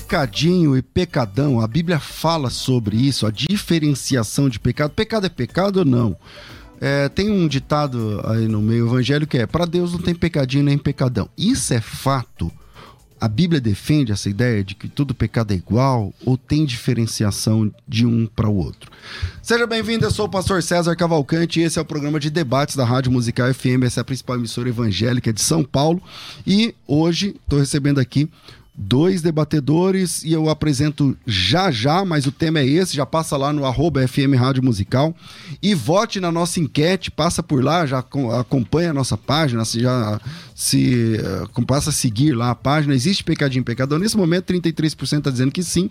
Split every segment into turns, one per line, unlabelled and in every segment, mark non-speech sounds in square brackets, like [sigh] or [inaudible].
Pecadinho e pecadão, a Bíblia fala sobre isso, a diferenciação de pecado. Pecado é pecado ou não? É, tem um ditado aí no meio evangélico que é: para Deus não tem pecadinho nem pecadão. Isso é fato. A Bíblia defende essa ideia de que todo pecado é igual ou tem diferenciação de um para o outro. Seja bem-vindo, eu sou o pastor César Cavalcante e esse é o programa de debates da Rádio Musical FM, essa é a principal emissora evangélica de São Paulo. E hoje estou recebendo aqui dois debatedores e eu apresento já já, mas o tema é esse, já passa lá no arroba FM Rádio Musical. E vote na nossa enquete, passa por lá, já acompanha a nossa página, já se uh, passa a seguir lá a página, existe Pecadinho Pecadão, nesse momento 33% está dizendo que sim,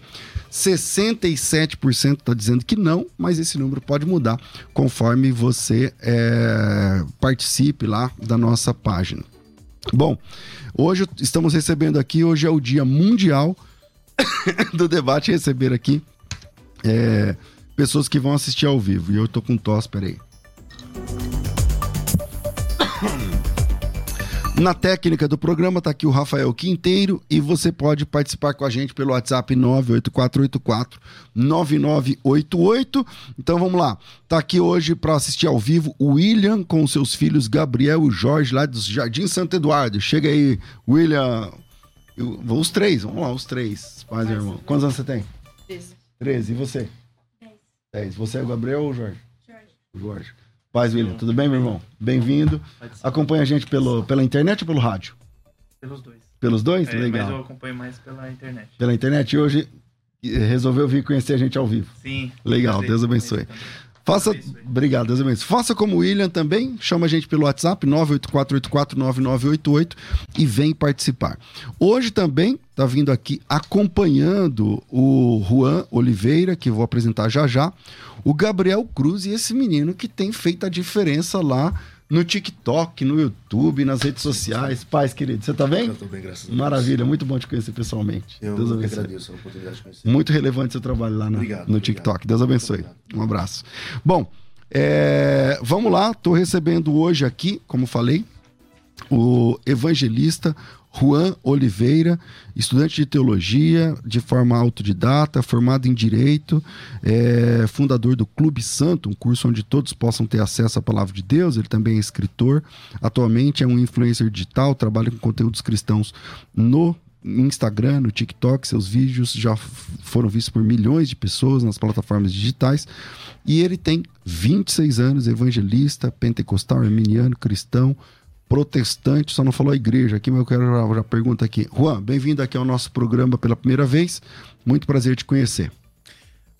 67% está dizendo que não, mas esse número pode mudar conforme você é, participe lá da nossa página. Bom, hoje estamos recebendo aqui, hoje é o dia mundial [coughs] do debate, receber aqui é, pessoas que vão assistir ao vivo. E eu tô com tosse, peraí. Na técnica do programa está aqui o Rafael Quinteiro e você pode participar com a gente pelo WhatsApp 98484 9988. Então vamos lá. Tá aqui hoje para assistir ao vivo o William com seus filhos Gabriel e Jorge lá do Jardim Santo Eduardo. Chega aí, William. Eu, os três, vamos lá, os três. Pais e irmão. Quantos anos você tem? 13. 13. E você? 10. 10. Você é o Gabriel ou o Jorge? Jorge. Jorge. Paz, William. Tudo bem, meu irmão? Bem-vindo. Acompanha a gente pelo, pela internet ou pelo rádio?
Pelos dois.
Pelos dois?
É,
Legal.
Mas eu acompanho mais pela internet.
Pela internet. E hoje resolveu vir conhecer a gente ao vivo.
Sim.
Legal, Deus abençoe. Faça, obrigado, Deus abençoe. Faça como o William também, chama a gente pelo WhatsApp 984849988 e vem participar. Hoje também está vindo aqui acompanhando o Juan Oliveira, que eu vou apresentar já já, o Gabriel Cruz e esse menino que tem feito a diferença lá no TikTok, no YouTube, nas redes sociais. Paz, querido, você tá bem?
Eu tô bem, graças a Deus.
Maravilha, muito bom te conhecer pessoalmente.
Eu
Deus abençoe.
agradeço a oportunidade de conhecer.
Muito relevante seu trabalho lá no,
Obrigado,
no
obrigado.
TikTok. Deus abençoe. Um abraço. Bom, é, vamos lá. Estou recebendo hoje aqui, como falei, o evangelista Juan Oliveira, estudante de teologia de forma autodidata, formado em direito, é, fundador do Clube Santo, um curso onde todos possam ter acesso à palavra de Deus. Ele também é escritor. Atualmente é um influencer digital, trabalha com conteúdos cristãos no Instagram, no TikTok, seus vídeos já foram vistos por milhões de pessoas nas plataformas digitais. E ele tem 26 anos, evangelista, pentecostal, arminiano, cristão, protestante, só não falou a igreja aqui, mas eu quero já, já pergunta aqui. Juan, bem-vindo aqui ao nosso programa pela primeira vez. Muito prazer te conhecer.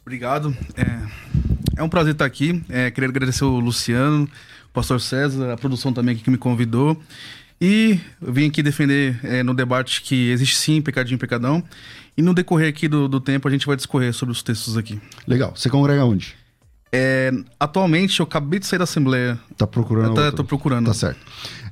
Obrigado. É, é um prazer estar aqui. É, queria agradecer o Luciano, o pastor César, a produção também aqui que me convidou. E eu vim aqui defender é, no debate que existe sim pecadinho e pecadão. E no decorrer aqui do, do tempo a gente vai discorrer sobre os textos aqui.
Legal. Você congrega onde?
É, atualmente, eu acabei de sair da Assembleia.
Tá procurando?
Tá,
outro.
tô procurando.
Tá certo.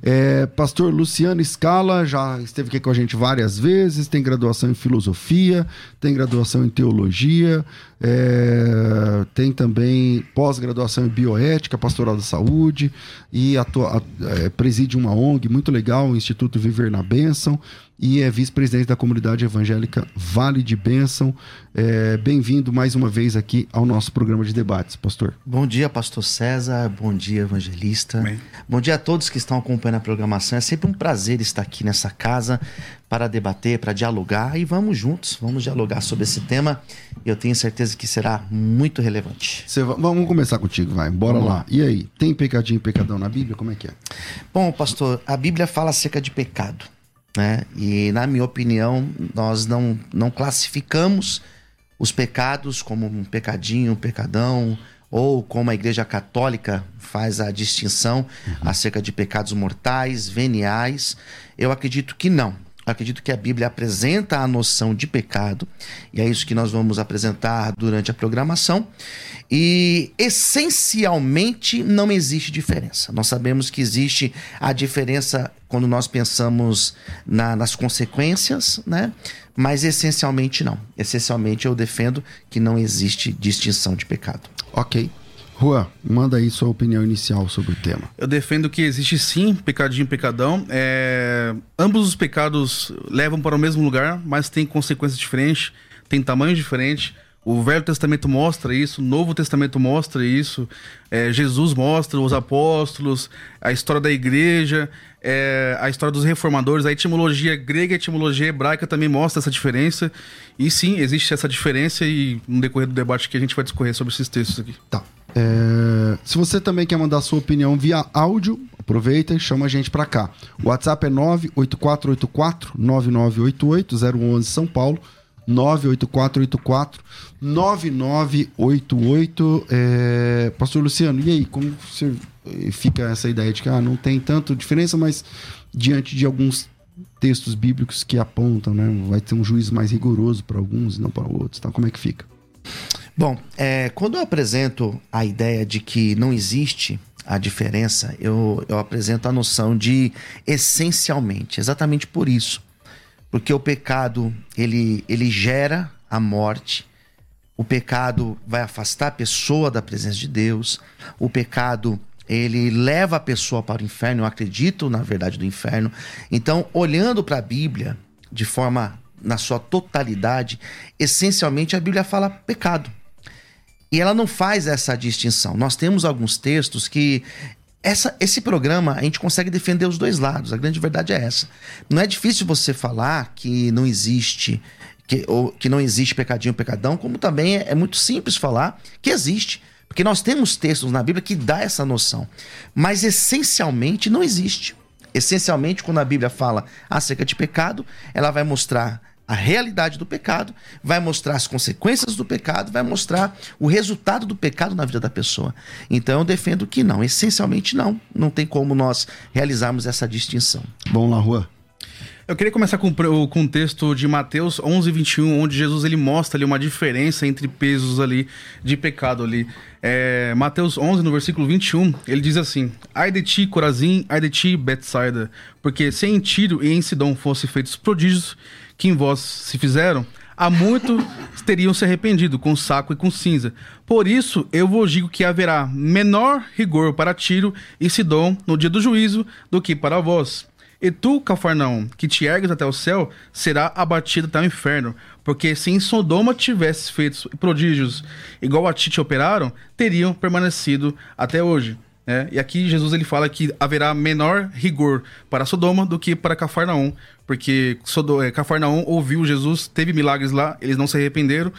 É, pastor Luciano Scala já esteve aqui com a gente várias vezes, tem graduação em filosofia, tem graduação em teologia, é, tem também pós-graduação em bioética, pastoral da saúde e atua, é, preside uma ONG muito legal, o Instituto Viver na Bênção e é vice-presidente da comunidade evangélica Vale de Bênção. É, Bem-vindo mais uma vez aqui ao nosso programa de debates, pastor.
Bom dia, pastor César. Bom dia, evangelista.
Bem.
Bom dia a todos que estão acompanhando a programação. É sempre um prazer estar aqui nessa casa para debater, para dialogar e vamos juntos, vamos dialogar sobre esse tema. Eu tenho certeza que será muito relevante.
Va- vamos começar contigo, vai. Bora
Vamos
lá. E aí, tem pecadinho e pecadão na Bíblia? Como é que é?
Bom, pastor, a Bíblia fala acerca de pecado, né? E na minha opinião, nós não, não classificamos os pecados como um pecadinho, um pecadão, ou como a Igreja Católica faz a distinção acerca de pecados mortais, veniais. Eu acredito que não. Acredito que a Bíblia apresenta a noção de pecado, e é isso que nós vamos apresentar durante a programação. E essencialmente não existe diferença. Nós sabemos que existe a diferença quando nós pensamos na- nas consequências, né? Mas essencialmente não. Essencialmente eu defendo que não existe distinção de pecado.
Ok. Juan, manda aí sua opinião inicial sobre o tema.
Eu defendo que existe sim pecadinho e pecadão. É, Ambos os pecados levam para o mesmo lugar, mas têm consequências diferentes, têm tamanhos diferentes. O Velho Testamento mostra isso, o Novo Testamento mostra isso, é, Jesus mostra, os apóstolos, a história da igreja, é, a história dos reformadores, a etimologia grega e a etimologia hebraica também mostra essa diferença. E sim, existe essa diferença e no decorrer do debate que a gente vai discorrer sobre esses textos aqui.
Tá. É, Se você também quer mandar sua opinião via áudio, aproveita e chama a gente pra cá. O WhatsApp é 98484-9988-011 São Paulo. 98484-9988. É... Pastor Luciano, e aí, como você fica essa ideia de que ah, não tem tanto diferença, mas diante de alguns textos bíblicos que apontam, né? Vai ter um juízo mais rigoroso para alguns e não para outros, tá? Como é que fica?
Bom, é, quando eu apresento a ideia de que não existe a diferença, eu, eu apresento a noção de essencialmente, exatamente por isso. Porque o pecado, ele, ele gera a morte, o pecado vai afastar a pessoa da presença de Deus, o pecado ele leva a pessoa para o inferno, eu acredito na verdade do inferno. Então, olhando para a Bíblia de forma na sua totalidade, essencialmente a Bíblia fala pecado. E ela não faz essa distinção. Nós temos alguns textos que essa, esse programa a gente consegue defender os dois lados. A grande verdade é essa. Não é difícil você falar que não existe que, ou, que não existe pecadinho pecadão, como também é, é muito simples falar que existe. Porque nós temos textos na Bíblia que dá essa noção. Mas essencialmente não existe. Essencialmente, quando a Bíblia fala acerca de pecado, ela vai mostrar a realidade do pecado, vai mostrar as consequências do pecado, vai mostrar o resultado do pecado na vida da pessoa. Então eu defendo que não, essencialmente não. Não tem como nós realizarmos essa distinção.
Vamos lá, Juan.
Eu queria começar com o com o texto de Mateus 11, 21, onde Jesus ele mostra ali uma diferença entre pesos ali de pecado ali. É, Mateus 11, no versículo 21, ele diz assim: Ai de ti, Corazim, ai de ti, Betsaida, porque se em Tiro e em Sidom fossem feitos prodígios que em vós se fizeram, há muito teriam se arrependido com saco e com cinza. Por isso eu vos digo que haverá menor rigor para Tiro e Sidom no dia do juízo do que para vós. E tu, Cafarnaum, que te ergues até o céu, será abatido até o inferno. Porque se em Sodoma tivesses feito prodígios igual a ti te operaram, teriam permanecido até hoje. Né? e aqui Jesus ele fala que haverá menor rigor para Sodoma do que para Cafarnaum. Porque é, Cafarnaum ouviu Jesus, teve milagres lá, eles não se arrependeram.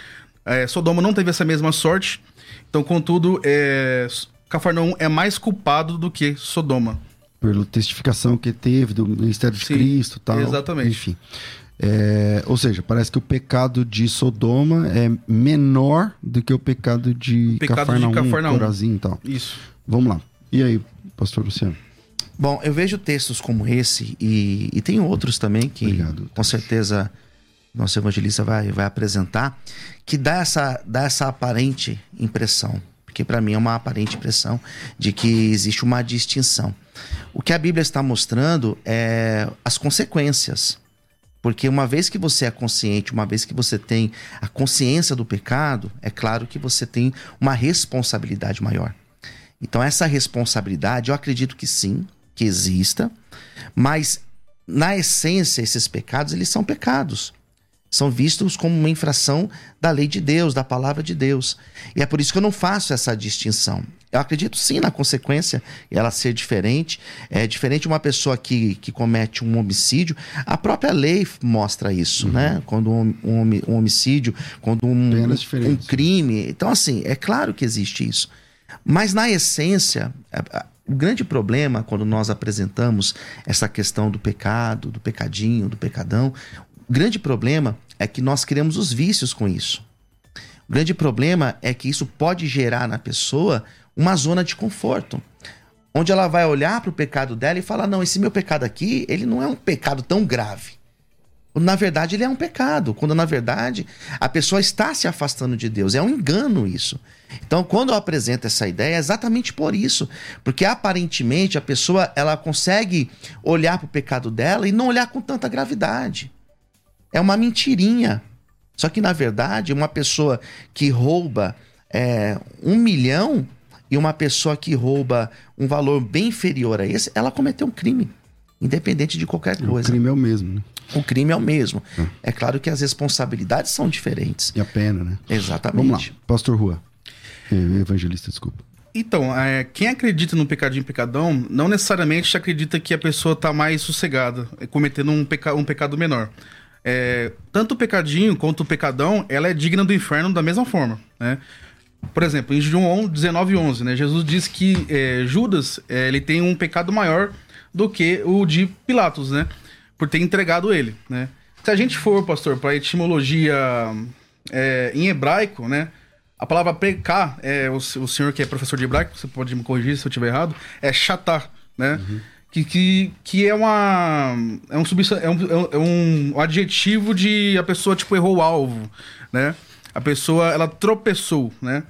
É, Sodoma não teve essa mesma sorte. Então, contudo, é, Cafarnaum é mais culpado do que Sodoma.
pela testificação que teve do ministério de
Sim,
Cristo e tal.
exatamente.
Enfim. É, ou seja, parece que o pecado de Sodoma é menor do que o pecado de
Pecado de
Cafarnaum,
Cafarnaum.
Corazim e tal.
Isso.
Vamos lá. E aí, pastor Luciano?
Bom, eu vejo textos como esse e, e tem outros também que
Obrigado.
com certeza nosso evangelista vai, vai apresentar, que dá essa, dá essa aparente impressão. porque para mim é uma aparente impressão de que existe uma distinção. O que a Bíblia está mostrando é as consequências. Porque uma vez que você é consciente, uma vez que você tem a consciência do pecado, é claro que você tem uma responsabilidade maior. Então, essa responsabilidade, eu acredito que sim, que exista, mas na essência, esses pecados, eles são pecados. São vistos como uma infração da lei de Deus, da palavra de Deus. E é por isso que eu não faço essa distinção. Eu acredito sim na consequência ela ser diferente. É diferente uma pessoa que, que comete um homicídio. A própria lei mostra isso, uhum. né? Quando um, um, um, homicídio, quando um, um crime. Então, assim, é claro que existe isso. Mas na essência, o grande problema quando nós apresentamos essa questão do pecado, do pecadinho, do pecadão, o grande problema é que nós criamos os vícios com isso. O grande problema é que isso pode gerar na pessoa uma zona de conforto, onde ela vai olhar para o pecado dela e falar: não, esse meu pecado aqui, ele não é um pecado tão grave. Quando na verdade ele é um pecado, quando na verdade a pessoa está se afastando de Deus. É um engano isso. Então, quando eu apresento essa ideia, é exatamente por isso, porque aparentemente a pessoa ela consegue olhar para o pecado dela e não olhar com tanta gravidade. É uma mentirinha. Só que na verdade, uma pessoa que rouba é, um milhão e uma pessoa que rouba um valor bem inferior a esse, ela cometeu um crime, independente de qualquer coisa.
O crime é o mesmo, né?
O crime é o mesmo. É. é claro que as responsabilidades são diferentes.
E a pena, né?
Exatamente.
Vamos lá, Pastor Rua. Evangelista, desculpa.
Então, é, quem acredita no pecadinho pecadão, não necessariamente acredita que a pessoa está mais sossegada, é, cometendo um, peca um pecado menor. É, tanto o pecadinho quanto o pecadão, ela é digna do inferno da mesma forma, né? Por exemplo, em João 19, 11, né? Jesus diz que é, Judas é, ele tem um pecado maior do que o de Pilatos, né? Por ter entregado ele, né? Se a gente for, pastor, para etimologia é, em hebraico, né? A palavra pecar, é, o, o senhor que é professor de hebraico, você pode me corrigir se eu estiver errado, é chatar, né? Uhum. Que, que, que é uma. É um, é, um, é um adjetivo de a pessoa, tipo, errou o alvo, né? A pessoa, ela tropeçou, né?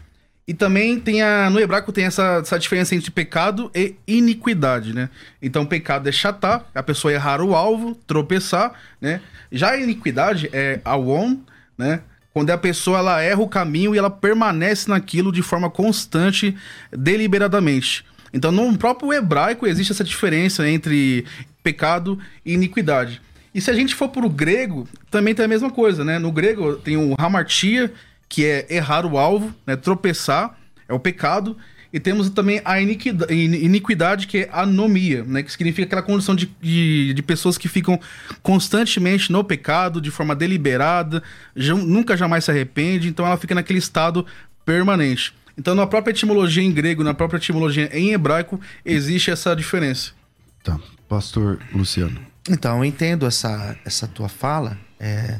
E também tem a. No hebraico tem essa, essa diferença entre pecado e iniquidade, né? Então, pecado é chatar, a pessoa errar o alvo, tropeçar, né? Já a iniquidade é awon, né? Quando a pessoa ela erra o caminho e ela permanece naquilo de forma constante, deliberadamente. Então, no próprio hebraico existe essa diferença entre pecado e iniquidade. E se a gente for para o grego, também tem a mesma coisa, né? No grego tem o hamartia, que é errar o alvo, né? tropeçar, é o pecado. E temos também a iniquidade, que é anomia, né? Que significa aquela condição de, de, de, pessoas que ficam constantemente no pecado, de forma deliberada, já, nunca jamais se arrepende, então ela fica naquele estado permanente. Então, na própria etimologia em grego, na própria etimologia em hebraico, existe essa diferença.
Tá. Pastor Luciano.
Então, eu entendo essa, essa tua fala, é,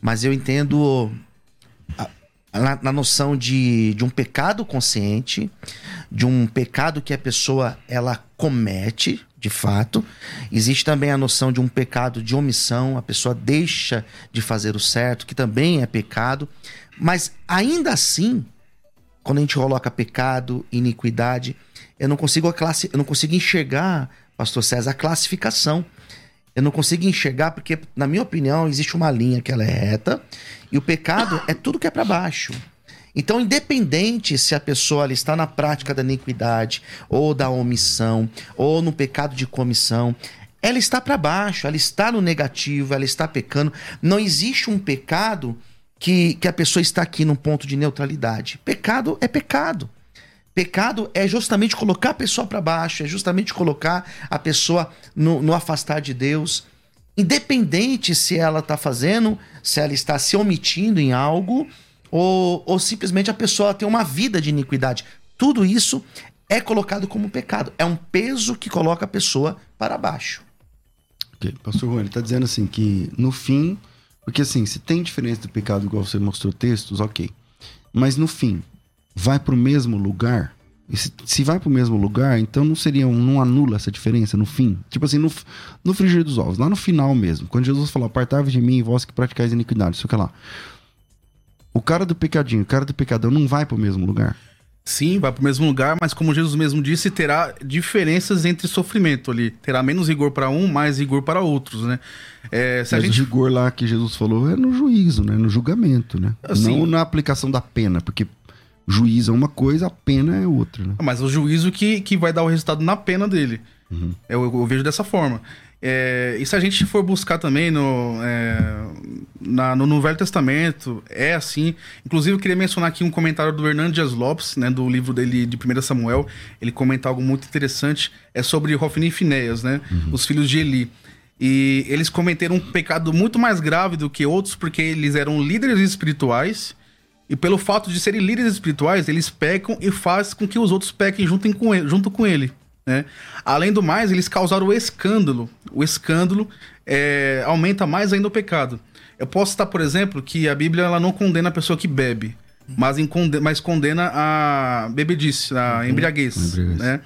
mas eu entendo na, na, noção de, de um pecado consciente, de um pecado que a pessoa ela comete, de fato. Existe também a noção de um pecado de omissão, a pessoa deixa de fazer o certo, que também é pecado. Mas ainda assim, quando a gente coloca pecado, iniquidade, eu não consigo a classe, eu não consigo enxergar, pastor César, a classificação. Eu não consigo enxergar porque, na minha opinião, existe uma linha que ela é reta e o pecado é tudo que é para baixo. Então, independente se a pessoa está na prática da iniquidade, ou da omissão, ou no pecado de comissão, ela está para baixo, ela está no negativo, ela está pecando. Não existe um pecado que, que a pessoa está aqui num ponto de neutralidade. Pecado é pecado. Pecado é justamente colocar a pessoa para baixo, é justamente colocar a pessoa no, no afastar de Deus. Independente se ela está fazendo, se ela está se omitindo em algo, ou, ou simplesmente a pessoa tem uma vida de iniquidade. Tudo isso é colocado como pecado. É um peso que coloca a pessoa para baixo.
Ok, pastor Juan, ele está dizendo assim que no fim, porque assim, se tem diferença do pecado, igual você mostrou textos, ok. Mas no fim, vai para o mesmo lugar, e se, se vai para o mesmo lugar, então não seria um, não anula essa diferença no fim? Tipo assim, no, no frigir dos ovos, lá no final mesmo, quando Jesus falou, apartai-vos de mim, vós que praticais iniquidade, isso que lá. O cara do pecadinho, o cara do pecadão não vai para o mesmo lugar.
Sim, vai para o mesmo lugar, mas como Jesus mesmo disse, terá diferenças entre sofrimento ali. Terá menos rigor para um, mais rigor para outros, né?
É, se mas a gente... o rigor lá que Jesus falou é no juízo, né? No julgamento, né? Assim, Não na aplicação da pena, porque juízo é uma coisa, a pena é outra, né?
Mas o juízo que, que vai dar o resultado na pena dele. Uhum. Eu, eu, vejo dessa forma. É, e se a gente for buscar também no, é, na, no, no, Velho Testamento, é assim. Inclusive, eu queria mencionar aqui um comentário do Hernandes Lopes, né, do livro dele de 1 Samuel. Ele comenta algo muito interessante. É sobre Hofni e Finéias, né? Uhum. Os filhos de Eli. E eles cometeram um pecado muito mais grave do que outros, porque eles eram líderes espirituais. E pelo fato de serem líderes espirituais, eles pecam e fazem com que os outros pequem junto com ele. Junto com ele. Né? Além do mais, eles causaram o escândalo. O escândalo é, aumenta mais ainda o pecado. Eu posso citar, por exemplo, que a Bíblia ela não condena a pessoa que bebe, mas, mas condena a bebedice, a uhum. embriaguez. Né?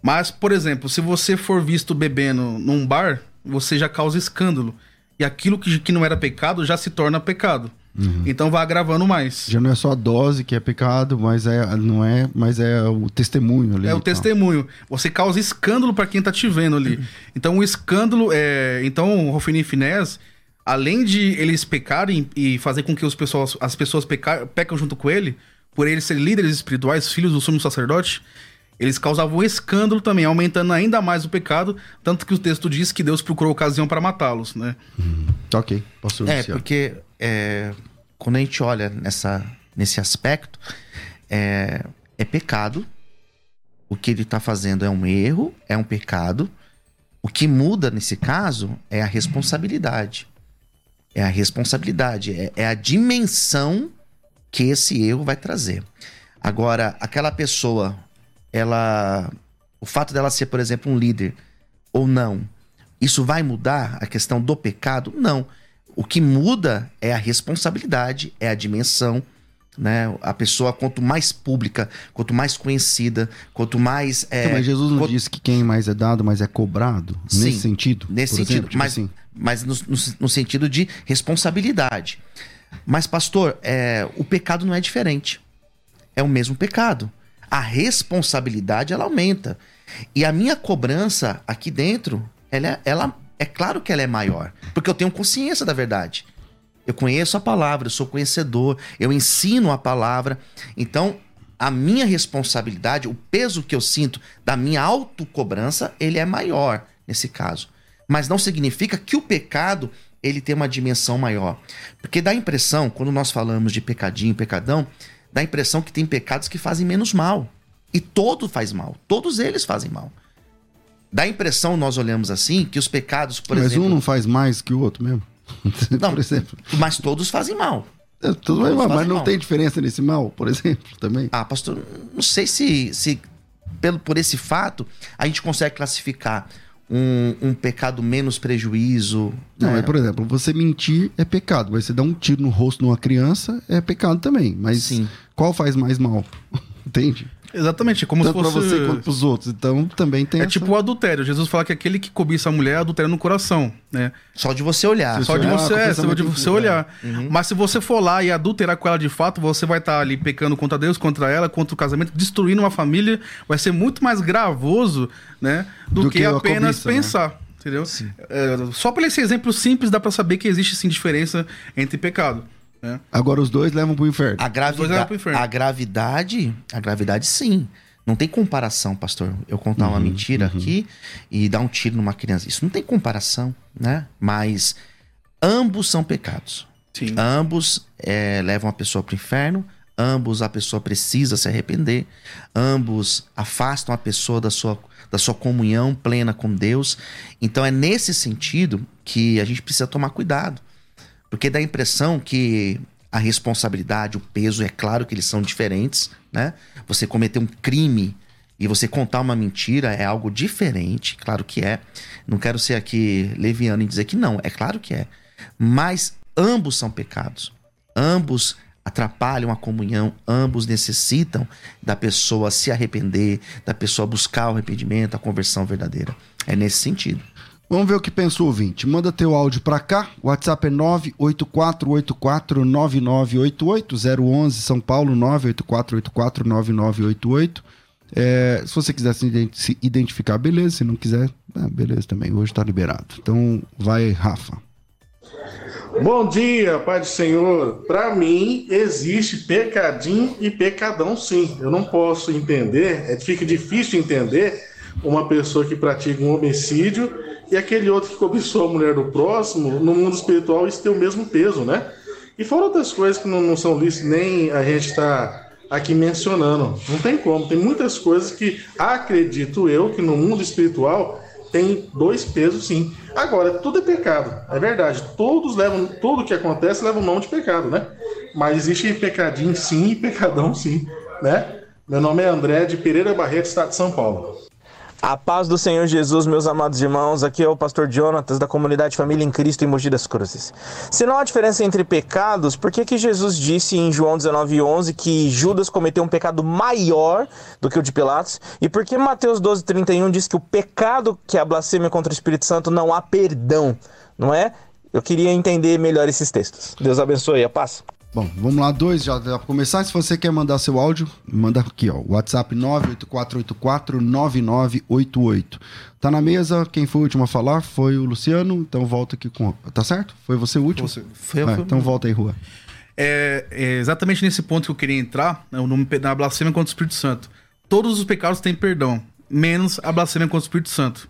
Mas, por exemplo, se você for visto bebendo num bar, você já causa escândalo. E aquilo que, que não era pecado já se torna pecado. Uhum. Então vai agravando mais.
Já não é só a dose que é pecado, mas é não é, mas é o testemunho ali.
É o testemunho. Você causa escândalo para quem tá te vendo ali. Uhum. Então o escândalo é, então Rofini Finés, além de eles pecarem e fazer com que os pessoas, as pessoas pecar, pecam junto com ele, por eles serem líderes espirituais, filhos do sumo sacerdote, eles causavam escândalo também, aumentando ainda mais o pecado, tanto que o texto diz que Deus procurou ocasião para matá-los, né?
Hum, ok, posso
É, porque é, quando a gente olha nessa, nesse aspecto, é, é pecado. O que ele está fazendo é um erro, é um pecado. O que muda nesse caso é a responsabilidade. É a responsabilidade, é, é a dimensão que esse erro vai trazer. Agora, aquela pessoa, ela. O fato dela ser, por exemplo, um líder ou não, isso vai mudar a questão do pecado? Não. O que muda é a responsabilidade, é a dimensão. Né? A pessoa, quanto mais pública, quanto mais conhecida, quanto mais.
É, então, mas Jesus não quanto... disse que quem mais é dado, mais é cobrado? Sim, nesse sentido?
Nesse sentido. Exemplo, tipo mas assim. mas no, no, no, sentido de responsabilidade. Mas, pastor, é, o pecado não é diferente. É o mesmo pecado. A responsabilidade ela aumenta. E a minha cobrança aqui dentro, ela, ela é claro que ela é maior, porque eu tenho consciência da verdade. Eu conheço a palavra, eu sou conhecedor, eu ensino a palavra. Então, a minha responsabilidade, o peso que eu sinto da minha autocobrança, ele é maior nesse caso. Mas não significa que o pecado ele tem uma dimensão maior. Porque dá a impressão, quando nós falamos de pecadinho, pecadão, dá a impressão que tem pecados que fazem menos mal. E todo faz mal. Todos eles fazem mal. Dá a impressão, nós olhamos assim, que os pecados, por
mas
exemplo.
Mas um não faz mais que o outro mesmo? [laughs]
Não, por exemplo. Mas todos fazem mal.
É, tudo mal, mas não mal. tem diferença nesse mal, por exemplo, também?
Ah, pastor, não sei se, se pelo, por esse fato a gente consegue classificar um, um pecado menos prejuízo.
Não, né? é, por exemplo, você mentir é pecado, mas você dar um tiro no rosto de uma criança é pecado também. Mas Sim. qual faz mais mal? [laughs] Entende?
Exatamente, como
Tanto
se fosse...
pra você quanto pros outros. Então também tem.
É
essa...
tipo o adultério. Jesus fala que aquele que cobiça a mulher adultério no coração, né?
Só de você olhar.
Só de você, é, só de você olhar. Uhum. Mas se você for lá e adulterar com ela de fato, você vai estar tá ali pecando contra Deus, contra ela, contra o casamento, destruindo uma família. Vai ser muito mais gravoso, né? Do, do que, que apenas cobiça, né? pensar. Né? Entendeu? É, só por esse exemplo simples dá para saber que existe sim diferença entre pecado. Né?
Agora os dois levam pro inferno.
A, gravida... inferno. a gravidade, a gravidade sim. Não tem comparação, pastor. Eu contar uhum, uma mentira uhum. aqui e dar um tiro numa criança. Isso não tem comparação, né? Mas ambos são pecados. Sim. Ambos é, levam a pessoa para o inferno. Ambos a pessoa precisa se arrepender. Ambos afastam a pessoa da sua, da sua comunhão plena com Deus. Então é nesse sentido que a gente precisa tomar cuidado. Porque dá a impressão que a responsabilidade, o peso, é claro que eles são diferentes, né? Você cometer um crime e você contar uma mentira é algo diferente, claro que é. Não quero ser aqui leviano e dizer que não, é claro que é. Mas ambos são pecados. Ambos atrapalham a comunhão, ambos necessitam da pessoa se arrepender, da pessoa buscar o arrependimento, a conversão verdadeira. É nesse sentido.
Vamos ver o que pensa o ouvinte. Manda teu áudio para cá. O WhatsApp é 984849988 011 São Paulo 984849988. É, se você quiser se ident- se identificar, beleza. Se não quiser, ah, beleza também. Hoje tá liberado. Então vai, Rafa.
Bom dia, Pai do Senhor. Para mim, existe pecadinho e pecadão, sim. Eu não posso entender, é, fica difícil entender uma pessoa que pratica um homicídio e aquele outro que cobiçou a mulher do próximo, no mundo espiritual, isso tem o mesmo peso, né? E fora outras coisas que não, não são lícitas, nem a gente está aqui mencionando. Não tem como. Tem muitas coisas que acredito eu que no mundo espiritual tem dois pesos sim. Agora, tudo é pecado, é verdade. Todos levam, tudo que acontece leva o nome de pecado, né? Mas existe pecadinho sim e pecadão sim, né? Meu nome é André de Pereira Barreto, estado de São Paulo.
A paz do Senhor Jesus, meus amados irmãos. Aqui é o pastor Jonatas da comunidade Família em Cristo em Mogi das Cruzes. Se não há diferença entre pecados, por que, que Jesus disse em João 19,11 que Judas cometeu um pecado maior do que o de Pilatos? E por que Mateus 12,31 diz que o pecado que é a blasfêmia contra o Espírito Santo não há perdão? Não é? Eu queria entender melhor esses textos. Deus abençoe. A paz.
Bom, vamos lá, dois, já dá pra começar. Se você quer mandar seu áudio, manda aqui, ó. WhatsApp 984849988. Tá na mesa, quem foi o último a falar foi o Luciano, então volta aqui com. Tá certo? Foi você o último?
Você.
Foi foi-
então volta aí, Rua.
É, é exatamente nesse ponto que eu queria entrar, né, no- na blasfêmia contra o Espírito Santo. Todos os pecados têm perdão, menos a blasfêmia contra o Espírito Santo.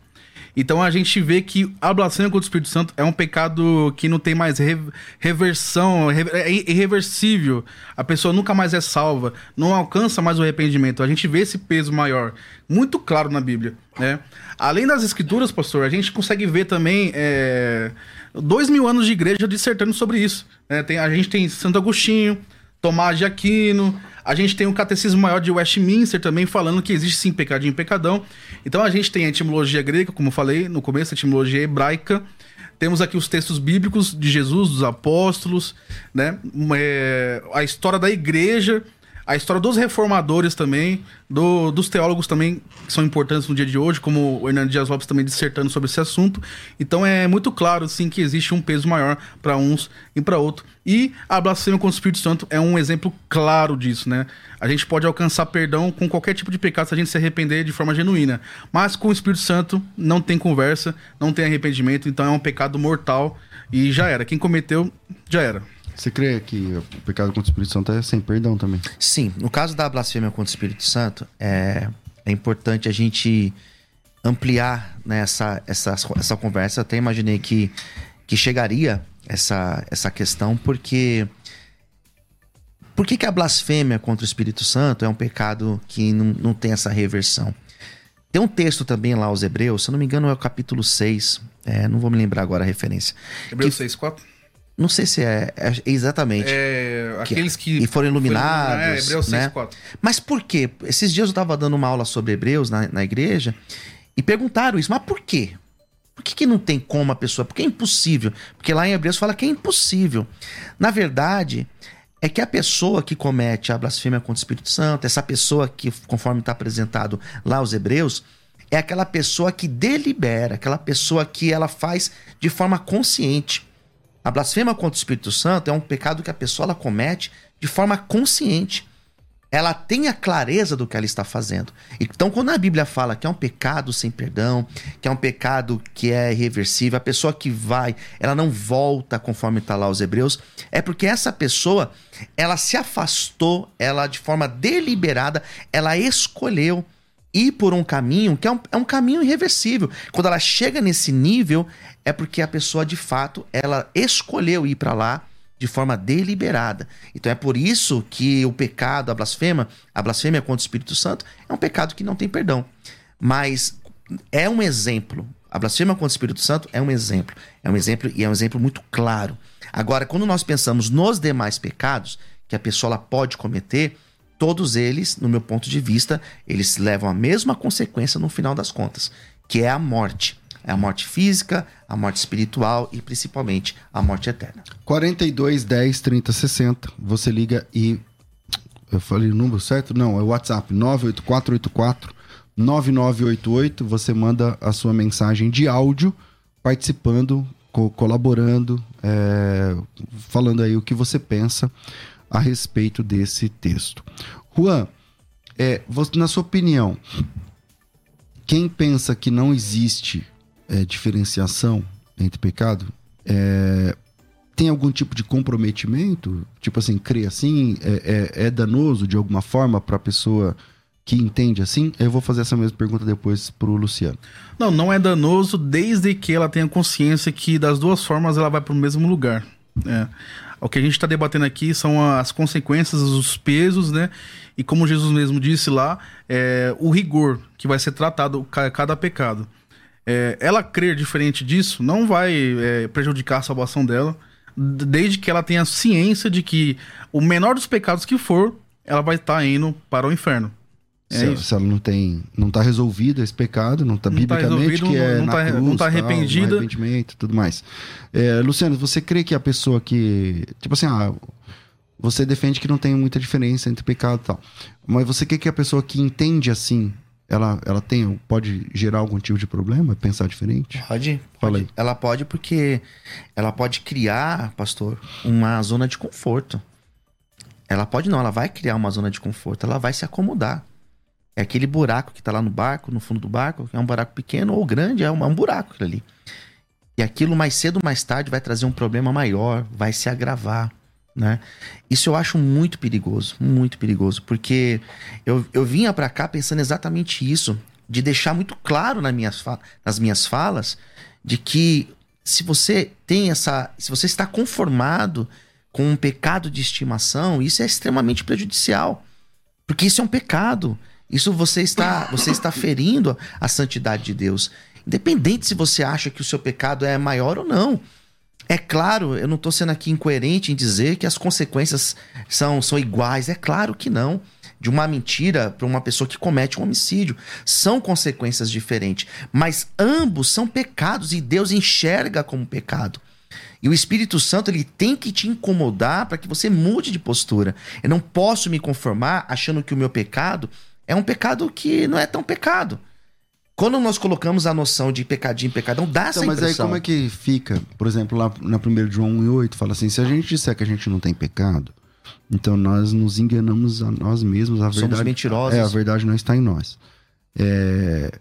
Então a gente vê que a blasfêmia contra o Espírito Santo é um pecado que não tem mais re- reversão, re- é irreversível. A pessoa nunca mais é salva, não alcança mais o arrependimento. A gente vê esse peso maior, muito claro na Bíblia. Né? Além das escrituras, pastor, a gente consegue ver também é, dois mil anos de igreja dissertando sobre isso. né? Tem, a gente tem Santo Agostinho, Tomás de Aquino, a gente tem o Catecismo Maior de Westminster também falando que existe sim pecadinho e pecadão. Então a gente tem a etimologia grega, como eu falei no começo, a etimologia hebraica. Temos aqui os textos bíblicos de Jesus, dos apóstolos, né? É, a história da igreja, a história dos reformadores também, do- dos teólogos também, que são importantes no dia de hoje, como o Hernando Dias Lopes também dissertando sobre esse assunto. Então é muito claro, sim, que existe um peso maior para uns e para outros. E a blasfêmia contra o Espírito Santo é um exemplo claro disso, né? A gente pode alcançar perdão com qualquer tipo de pecado se a gente se arrepender de forma genuína. Mas com o Espírito Santo não tem conversa, não tem arrependimento, então é um pecado mortal e já era. Quem cometeu, já era.
Você crê que o pecado contra o Espírito Santo é sem perdão também?
Sim, no caso da blasfêmia contra o Espírito Santo, é, é importante a gente ampliar né, essa, essa, essa conversa. Eu até imaginei que, que chegaria essa, essa questão, porque. Por que, que a blasfêmia contra o Espírito Santo é um pecado que não, não tem essa reversão? Tem um texto também lá, aos Hebreus, se eu não me engano, é o capítulo 6. é, não vou me lembrar agora a referência.
Hebreus
Que-
6,4?
Não sei se é, é exatamente.
É, aqueles que.
e foram iluminados,
Foi, é, Hebreus
né?
6,4.
Mas por quê? Esses dias eu estava dando uma aula sobre Hebreus na, na igreja e perguntaram isso, mas por quê? Por que, que não tem como a pessoa? Porque é impossível. Porque lá em Hebreus fala que é impossível. Na verdade, é que a pessoa que comete a blasfêmia contra o Espírito Santo, essa pessoa que, conforme está apresentado lá aos Hebreus, é aquela pessoa que delibera, aquela pessoa que ela faz de forma consciente. A blasfêmia contra o Espírito Santo é um pecado que a pessoa comete de forma consciente. Ela tem a clareza do que ela está fazendo. Então, quando a Bíblia fala que é um pecado sem perdão, que é um pecado que é irreversível, a pessoa que vai, ela não volta conforme está lá os Hebreus, é porque essa pessoa, ela se afastou, ela de forma deliberada, ela escolheu ir por um caminho que é um, é um caminho irreversível. Quando ela chega nesse nível, é porque a pessoa de fato ela escolheu ir para lá de forma deliberada. Então é por isso que o pecado, a blasfêmia, a blasfêmia contra o Espírito Santo é um pecado que não tem perdão. Mas é um exemplo. A blasfêmia contra o Espírito Santo é um exemplo. É um exemplo e é um exemplo muito claro. Agora, quando nós pensamos nos demais pecados que a pessoa pode cometer, todos eles, no meu ponto de vista, eles levam a mesma consequência no final das contas, que é a morte. É a morte física, a morte espiritual e principalmente a morte eterna.
42 10 30 60. Você liga e. Eu falei o número certo? Não, é o WhatsApp 98484 9988. Você manda a sua mensagem de áudio participando, co colaborando, é, falando aí o que você pensa a respeito desse texto. Juan, é, você, na sua opinião, quem pensa que não existe é, diferenciação entre pecado, é, tem algum tipo de comprometimento? Tipo assim, crê assim? É, é, é danoso de alguma forma para a pessoa que entende assim? Eu vou fazer essa mesma pergunta depois pro Luciano.
Não, não é danoso desde que ela tenha consciência que das duas formas ela vai para o mesmo lugar. É. O que a gente está debatendo aqui são as consequências, os pesos, né? E como Jesus mesmo disse lá, é, o rigor que vai ser tratado cada pecado. É, ela crer diferente disso não vai é, prejudicar a salvação dela, desde que ela tenha ciência de que o menor dos pecados que for, ela vai estar tá indo para o inferno.
É se, se, ela não tem, não tá resolvido esse pecado, não tá não tá biblicamente tá que é
não,
tá, cruz,
não tá arrependida,
tal, arrependimento, tudo mais. É, Luciano, você crê que a pessoa que, tipo assim, ah, você defende que não tem muita diferença entre pecado e tal, mas você quer que a pessoa que entende assim, ela, ela tem, pode gerar algum tipo de problema, pensar diferente?
Pode. Fala aí. Ela pode porque ela pode criar, pastor, uma zona de conforto. Ela pode não, ela vai criar uma zona de conforto, ela vai se acomodar. É aquele buraco que está lá no barco, no fundo do barco, é um buraco pequeno ou grande, é um, é um buraco ali. E aquilo mais cedo ou mais tarde vai trazer um problema maior, vai se agravar, né? Isso eu acho muito perigoso, muito perigoso, porque eu, eu vinha para cá pensando exatamente isso, de deixar muito claro nas minhas, nas minhas falas, de que se você tem essa, se você está conformado com um pecado de estimação, isso é extremamente prejudicial, porque isso é um pecado. Isso você está, você está ferindo a santidade de Deus. Independente se você acha que o seu pecado é maior ou não. É claro, eu não estou sendo aqui incoerente em dizer que as consequências são, são iguais. É claro que não. De uma mentira para uma pessoa que comete um homicídio. São consequências diferentes. Mas ambos são pecados e Deus enxerga como pecado. E o Espírito Santo ele tem que te incomodar para que você mude de postura. Eu não posso me conformar achando que o meu pecado é um pecado que não é tão pecado. Quando nós colocamos a noção de pecadinho, pecadão, dá então, essa impressão.
Mas aí como é que fica? Por exemplo, lá na 1 João 1,8 fala assim: se a gente disser que a gente não tem pecado, então nós nos enganamos a nós mesmos. A verdade,
Somos mentirosos.
É, a verdade não está em nós. É,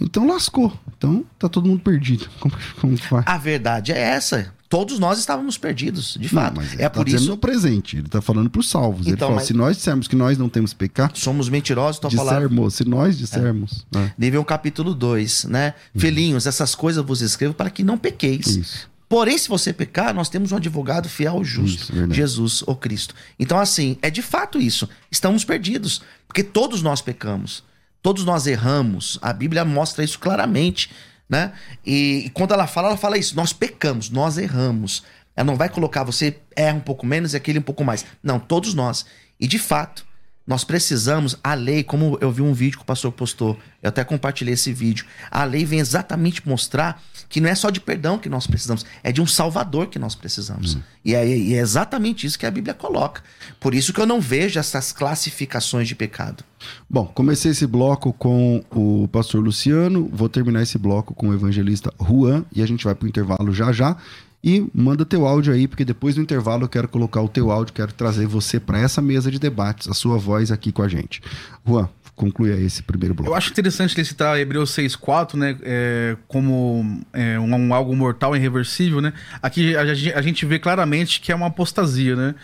então lascou. Então tá todo mundo perdido. [laughs] Como, como faz?
A verdade é essa todos nós estávamos perdidos, de fato. Não, é tá por isso.
no presente, ele está falando para os salvos. Então, ele fala: mas... se nós dissermos que nós não temos pecado.
Somos mentirosos, tua
dissermos, palavra. Se nós dissermos.
É. É. Nível capítulo 2, né? Uhum. Filhinhos, essas coisas vos escrevo para que não pequeis. Isso. Porém, se você pecar, nós temos um advogado fiel e justo, isso, Jesus, o Cristo. Então, assim, é de fato isso. Estamos perdidos, porque todos nós pecamos. Todos nós erramos. A Bíblia mostra isso claramente né? E, e, quando ela fala, ela fala isso: nós pecamos, nós erramos. Ela não vai colocar você erra um pouco menos e aquele um pouco mais. Não, todos nós. E de fato, nós precisamos, a lei, como eu vi um vídeo que o pastor postou, eu até compartilhei esse vídeo. A lei vem exatamente mostrar que não é só de perdão que nós precisamos, é de um salvador que nós precisamos. Hum. E, é, e é exatamente isso que a Bíblia coloca. Por isso que eu não vejo essas classificações de pecado.
Bom, comecei esse bloco com o pastor Luciano, vou terminar esse bloco com o evangelista Juan e a gente vai para o intervalo já já. E manda teu áudio aí, porque depois do intervalo eu quero colocar o teu áudio, quero trazer você para essa mesa de debates, a sua voz aqui com a gente. Juan, conclui esse primeiro bloco.
Eu acho interessante ele citar Hebreus 6,4, né? É, como é, um, um, algo mortal e irreversível, né? Aqui a, a, gente vê claramente que é uma apostasia, né?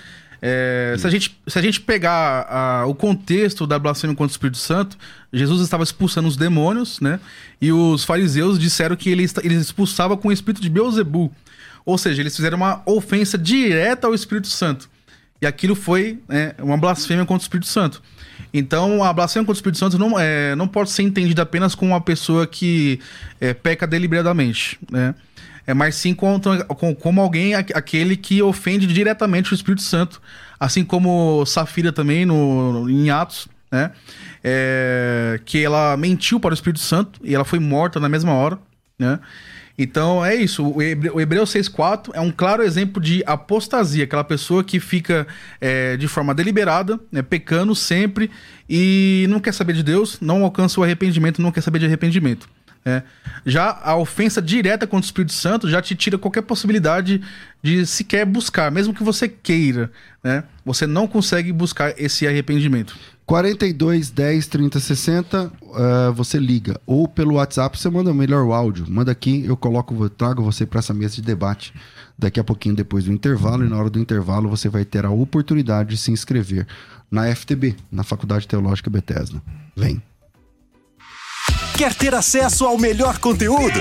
É, se, a gente, se a gente pegar a, o contexto da blasfêmia contra o Espírito Santo, Jesus estava expulsando os demônios, né? E os fariseus disseram que ele, ele expulsava com o espírito de Beuzebu. Ou seja, eles fizeram uma ofensa direta ao Espírito Santo. E aquilo foi né, uma blasfêmia contra o Espírito Santo. Então, a blasfêmia contra o Espírito Santo não, é, não pode ser entendida apenas como uma pessoa que é, peca deliberadamente, né? É mais sim como, como alguém, aquele que ofende diretamente o Espírito Santo. Assim como Safira também, no, em Atos, né? É, que ela mentiu para o Espírito Santo e ela foi morta na mesma hora, né? Então é isso. O Hebreu 6,4 é um claro exemplo de apostasia, aquela pessoa que fica é, de forma deliberada, né, pecando sempre e não quer saber de Deus, não alcança o arrependimento, não quer saber de arrependimento. É. Já a ofensa direta contra o Espírito Santo já te tira qualquer possibilidade de sequer buscar, mesmo que você queira, né? Você não consegue buscar esse arrependimento.
42 10 30 60, uh, você liga. Ou pelo WhatsApp você manda melhor o áudio. Manda aqui, eu coloco, trago você para essa mesa de debate daqui a pouquinho depois do intervalo. E na hora do intervalo você vai ter a oportunidade de se inscrever na FTB, na Faculdade Teológica Bethesda. Vem.
Quer ter acesso ao melhor conteúdo?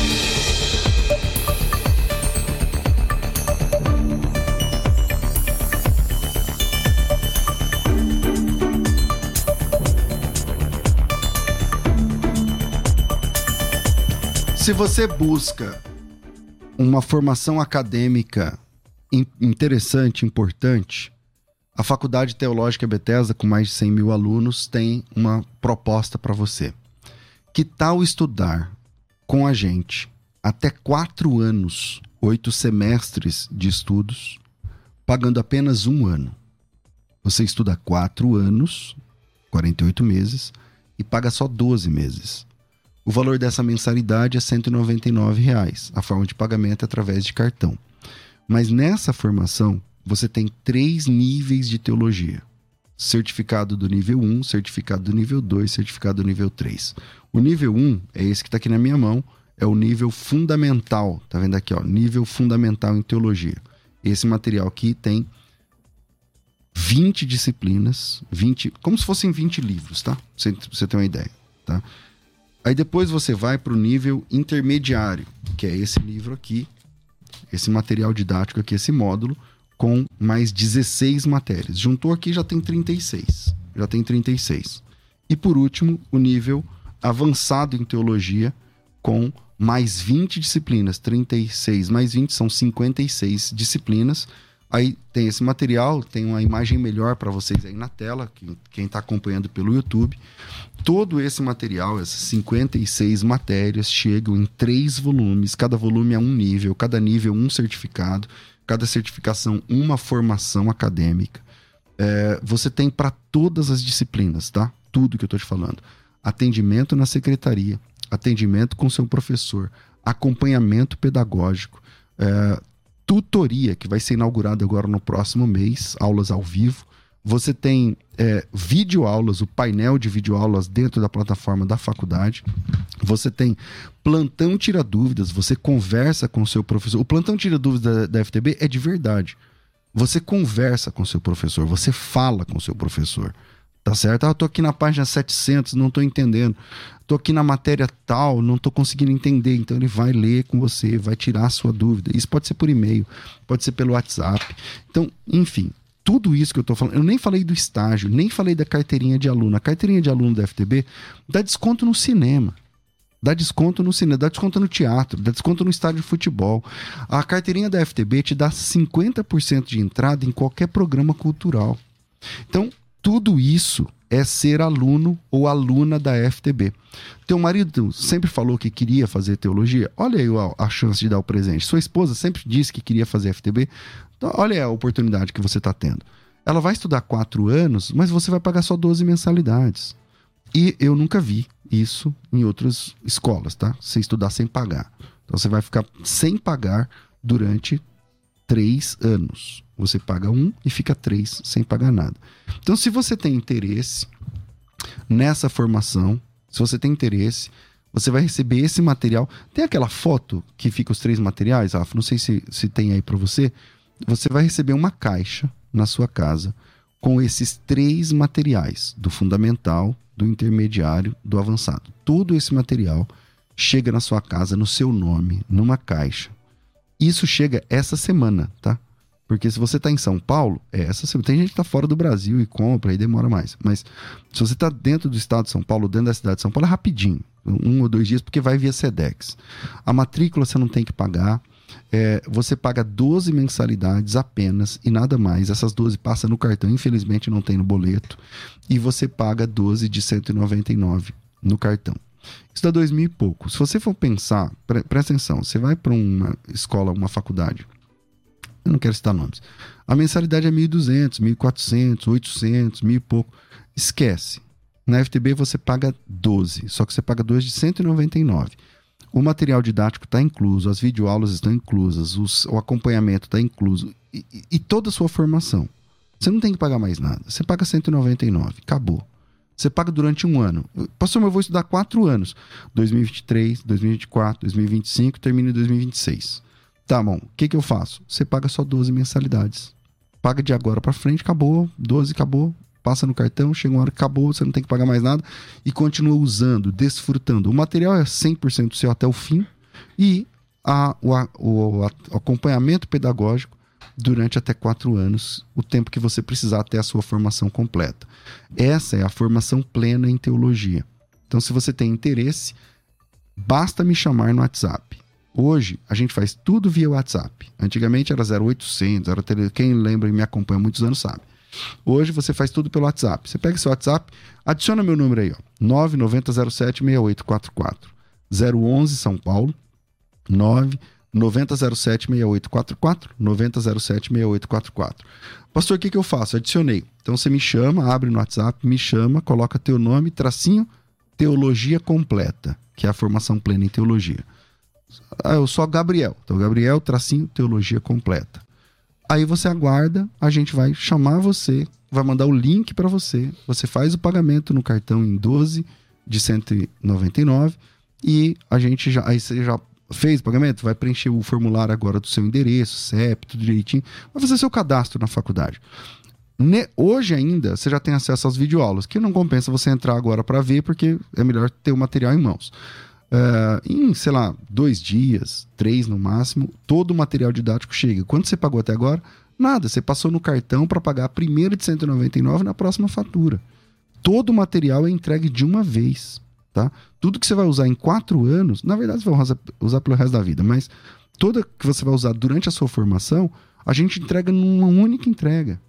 Se você busca uma formação acadêmica interessante, importante, a Faculdade Teológica Bethesda, com mais de 100 mil alunos, tem uma proposta para você. Que tal estudar com a gente até quatro anos, oito semestres de estudos, pagando apenas um ano? Você estuda quatro anos, 48 meses, e paga só 12 meses. O valor dessa mensalidade é 199 reais. A forma de pagamento é através de cartão. Mas nessa formação, você tem três níveis de teologia: certificado do nível 1, certificado do nível 2, certificado do nível 3. O nível 1 é esse que está aqui na minha mão, é o nível fundamental. Tá vendo aqui, ó? Nível fundamental em teologia. Esse material aqui tem 20 disciplinas, 20, como se fossem 20 livros, tá? Você, você ter uma ideia, tá? Aí depois você vai para o nível intermediário, que é esse livro aqui, esse material didático aqui, esse módulo, com mais 16 matérias. Juntou aqui já tem 36. Já tem 36. E por último, o nível avançado em teologia, com mais 20 disciplinas. 36 mais 20 são 56 disciplinas Aí tem esse material, tem uma imagem melhor para vocês aí na tela, quem está acompanhando pelo YouTube. Todo esse material, essas 56 matérias, chegam em três volumes. Cada volume é um nível, cada nível um certificado, cada certificação uma formação acadêmica. É, você tem para todas as disciplinas, tá? Tudo que eu estou te falando. Atendimento na secretaria, atendimento com seu professor, acompanhamento pedagógico, é, tutoria, que vai ser inaugurada agora no próximo mês, aulas ao vivo. Você tem é, videoaulas, o painel de videoaulas dentro da plataforma da faculdade. Você tem plantão tira dúvidas, você conversa com o seu professor. O plantão tira dúvidas da, da FTB é de verdade. Você conversa com o seu professor, você fala com o seu professor. Tá certo? Ah, eu tô aqui na página 700, não tô entendendo. Tô aqui na matéria tal, não tô conseguindo entender. Então ele vai ler com você, vai tirar a sua dúvida. Isso pode ser por e-mail, pode ser pelo WhatsApp. Então, enfim, tudo isso que eu tô falando, eu nem falei do estágio, nem falei da carteirinha de aluno. A carteirinha de aluno da FTB dá desconto no cinema. Dá desconto no cinema, dá desconto no teatro, dá desconto no estádio de futebol. A carteirinha da FTB te dá 50% de entrada em qualquer programa cultural. Então, tudo isso é ser aluno ou aluna da FTB. Teu marido sempre falou que queria fazer teologia. Olha aí a, a chance de dar o presente. Sua esposa sempre disse que queria fazer FTB. Então, olha a oportunidade que você está tendo. Ela vai estudar quatro anos, mas você vai pagar só 12 mensalidades. E eu nunca vi isso em outras escolas, tá? Você estudar sem pagar. Então você vai ficar sem pagar durante três anos. Você paga um e fica três sem pagar nada. Então, se você tem interesse nessa formação, se você tem interesse, você vai receber esse material. Tem aquela foto que fica os três materiais, Rafa? Não sei se, se tem aí para você. Você vai receber uma caixa na sua casa com esses três materiais: do fundamental, do intermediário, do avançado. Todo esse material chega na sua casa no seu nome, numa caixa. Isso chega essa semana, tá? Porque se você está em São Paulo, é essa. Tem gente que está fora do Brasil e compra e demora mais. Mas se você está dentro do estado de São Paulo, dentro da cidade de São Paulo, é rapidinho. Um ou dois dias, porque vai via SEDEX. A matrícula você não tem que pagar. É, você paga 12 mensalidades apenas e nada mais. Essas 12 passam no cartão, infelizmente não tem no boleto. E você paga 12 de 199 no cartão. Isso dá dois mil e pouco. Se você for pensar, pre presta atenção, você vai para uma escola, uma faculdade, eu não quero citar nomes, a mensalidade é 1.200, 1.400, 800, mil e pouco. Esquece. Na FTB você paga 12, só que você paga 2 de 199. O material didático está incluso, as videoaulas estão inclusas, os, o acompanhamento está incluso e, e, toda a sua formação. Você não tem que pagar mais nada. Você paga 199, acabou. Você paga durante um ano. Pastor, mas eu vou estudar quatro anos. 2023, 2024, 2025, termina em 2026. Tá bom, o que, que eu faço? Você paga só 12 mensalidades. Paga de agora para frente, acabou, 12 acabou, passa no cartão, chega uma hora que acabou, você não tem que pagar mais nada e continua usando, desfrutando. O material é 100% seu até o fim e a, o, o, o acompanhamento pedagógico durante até quatro anos, o tempo que você precisar até a sua formação completa. Essa é a formação plena em teologia. Então, se você tem interesse, basta me chamar no WhatsApp. Hoje, a gente faz tudo via WhatsApp. Antigamente era 0800, era tele... quem lembra e me acompanha há muitos anos sabe. Hoje você faz tudo pelo WhatsApp. Você pega seu WhatsApp, adiciona meu número aí, ó, 990076844. 011 São Paulo, 9 9007-6844, 9007-6844. Pastor, o que, que eu faço? Adicionei. Então você me chama, abre no WhatsApp, me chama, coloca teu nome, tracinho, teologia completa, que é a formação plena em teologia. Ah, eu sou Gabriel. Então, Gabriel, tracinho, teologia completa. Aí você aguarda, a gente vai chamar você, vai mandar o link para você, você faz o pagamento no cartão em 12 de 199 e a gente já aí você já fez o pagamento, vai preencher o formulário agora do seu endereço, CEP, tudo direitinho, vai fazer seu cadastro na faculdade. Ne hoje ainda você já tem acesso às videoaulas, que não compensa você entrar agora para ver, porque é melhor ter o material em mãos. Uh, em, sei lá, dois dias, três no máximo, todo o material didático chega. Quanto você pagou até agora? Nada, você passou no cartão para pagar a primeira de 199 na próxima fatura. Todo o material é entregue de uma vez. Tá? Tudo que você vai usar em quatro anos, na verdade você vai usar, usar pelo resto da vida, mas toda que você vai usar durante a sua formação, a gente entrega numa única entrega.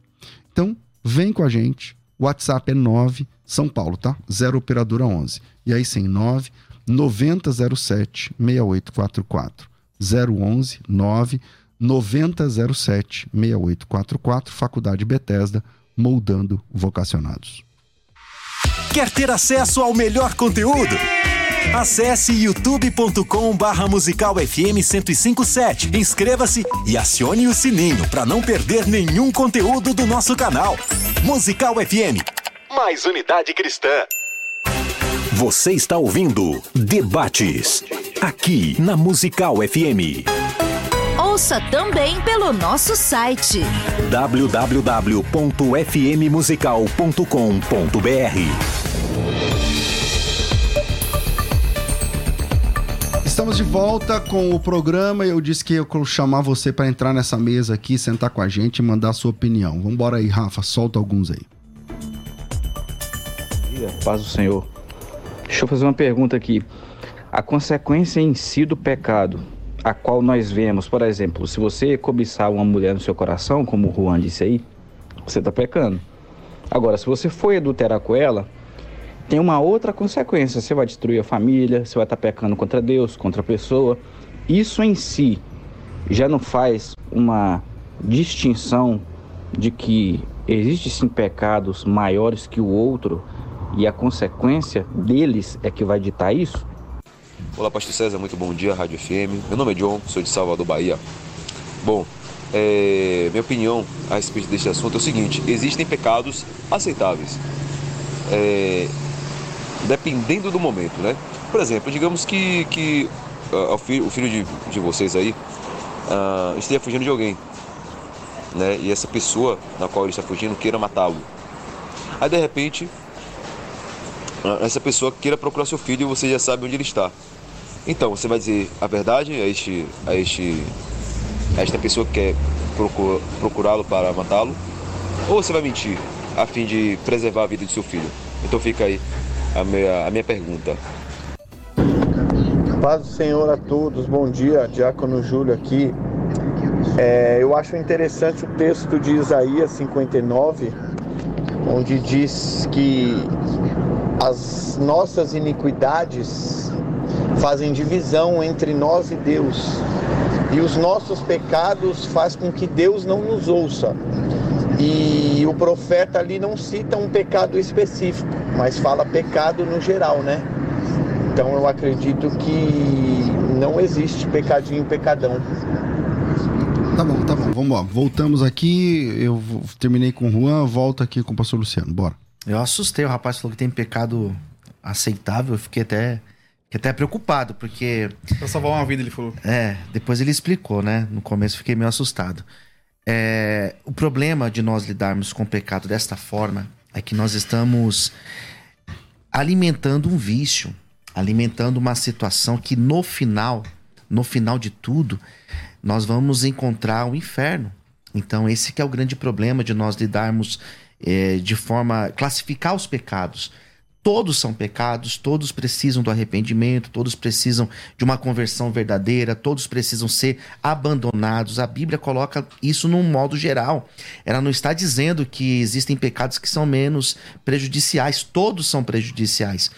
Então, vem com a gente. WhatsApp é 9 São Paulo, tá? 0 operadora 11. E aí sim, 9 9007 6844. 011 9 9007 6844, Faculdade Bethesda, moldando vocacionados.
Quer ter acesso ao melhor conteúdo? Acesse youtube.com barra musical FM 1057. Inscreva-se e acione o sininho para não perder nenhum conteúdo do nosso canal. Musical FM. Mais unidade cristã. Você está ouvindo Debates. Aqui na Musical FM.
Ouça também pelo nosso site
www.fmmusical.com.br. Estamos de volta com o programa. Eu disse que eu ia chamar você para entrar nessa mesa aqui, sentar com a gente e mandar a sua opinião. Vamos embora aí, Rafa, solta alguns aí.
Paz do Senhor. Deixa eu fazer uma pergunta aqui. A consequência em si do pecado, a qual nós vemos, por exemplo, se você cobiçar uma mulher no seu coração, como o Juan disse aí, você está pecando. Agora, se você for adulterar com ela, tem uma outra consequência. Você vai destruir a família, você vai estar pecando contra Deus, contra a pessoa. Isso em si já não faz uma distinção de que existem sim pecados maiores que o outro e a consequência deles é que vai ditar isso?
Olá, Pastor César, muito bom dia, Rádio FM. Meu nome é John, sou de Salvador, Bahia. Bom, é, minha opinião a respeito deste assunto é o seguinte: existem pecados aceitáveis, é, dependendo do momento, né? Por exemplo, digamos que, que uh, o filho, o filho de, de vocês aí uh, esteja fugindo de alguém, né? E essa pessoa na qual ele está fugindo queira matá-lo. Aí de repente, essa pessoa queira procurar seu filho e você já sabe onde ele está. Então, você vai dizer a verdade a este, a este esta pessoa que quer procurá-lo para matá-lo? Ou você vai mentir a fim de preservar a vida de seu filho? Então fica aí a minha, a minha pergunta.
Paz do Senhor a todos, bom dia, Diácono Júlio aqui. É, eu acho interessante o texto de Isaías 59, onde diz que as nossas iniquidades fazem divisão entre nós e Deus e os nossos pecados faz com que Deus não nos ouça. E o profeta ali não cita um pecado específico, mas fala pecado no geral, né? Então eu acredito que não existe pecadinho pecadão.
Tá bom, tá bom. Vamos lá. Voltamos aqui. Eu terminei com o Juan, volto aqui com o pastor Luciano. Bora.
Eu assustei, o rapaz falou que tem pecado aceitável, eu fiquei até Fiquei até preocupado, porque.
Pra salvar uma vida, ele falou.
É, depois ele explicou, né? No começo fiquei meio assustado. É, o problema de nós lidarmos com o pecado desta forma é que nós estamos alimentando um vício, alimentando uma situação que no final, no final de tudo, nós vamos encontrar o inferno. Então esse que é o grande problema de nós lidarmos é, de forma classificar os pecados. Todos são pecados, todos precisam do arrependimento, todos precisam de uma conversão verdadeira, todos precisam ser abandonados. A Bíblia coloca isso num modo geral. Ela não está dizendo que existem pecados que são menos prejudiciais, todos são prejudiciais.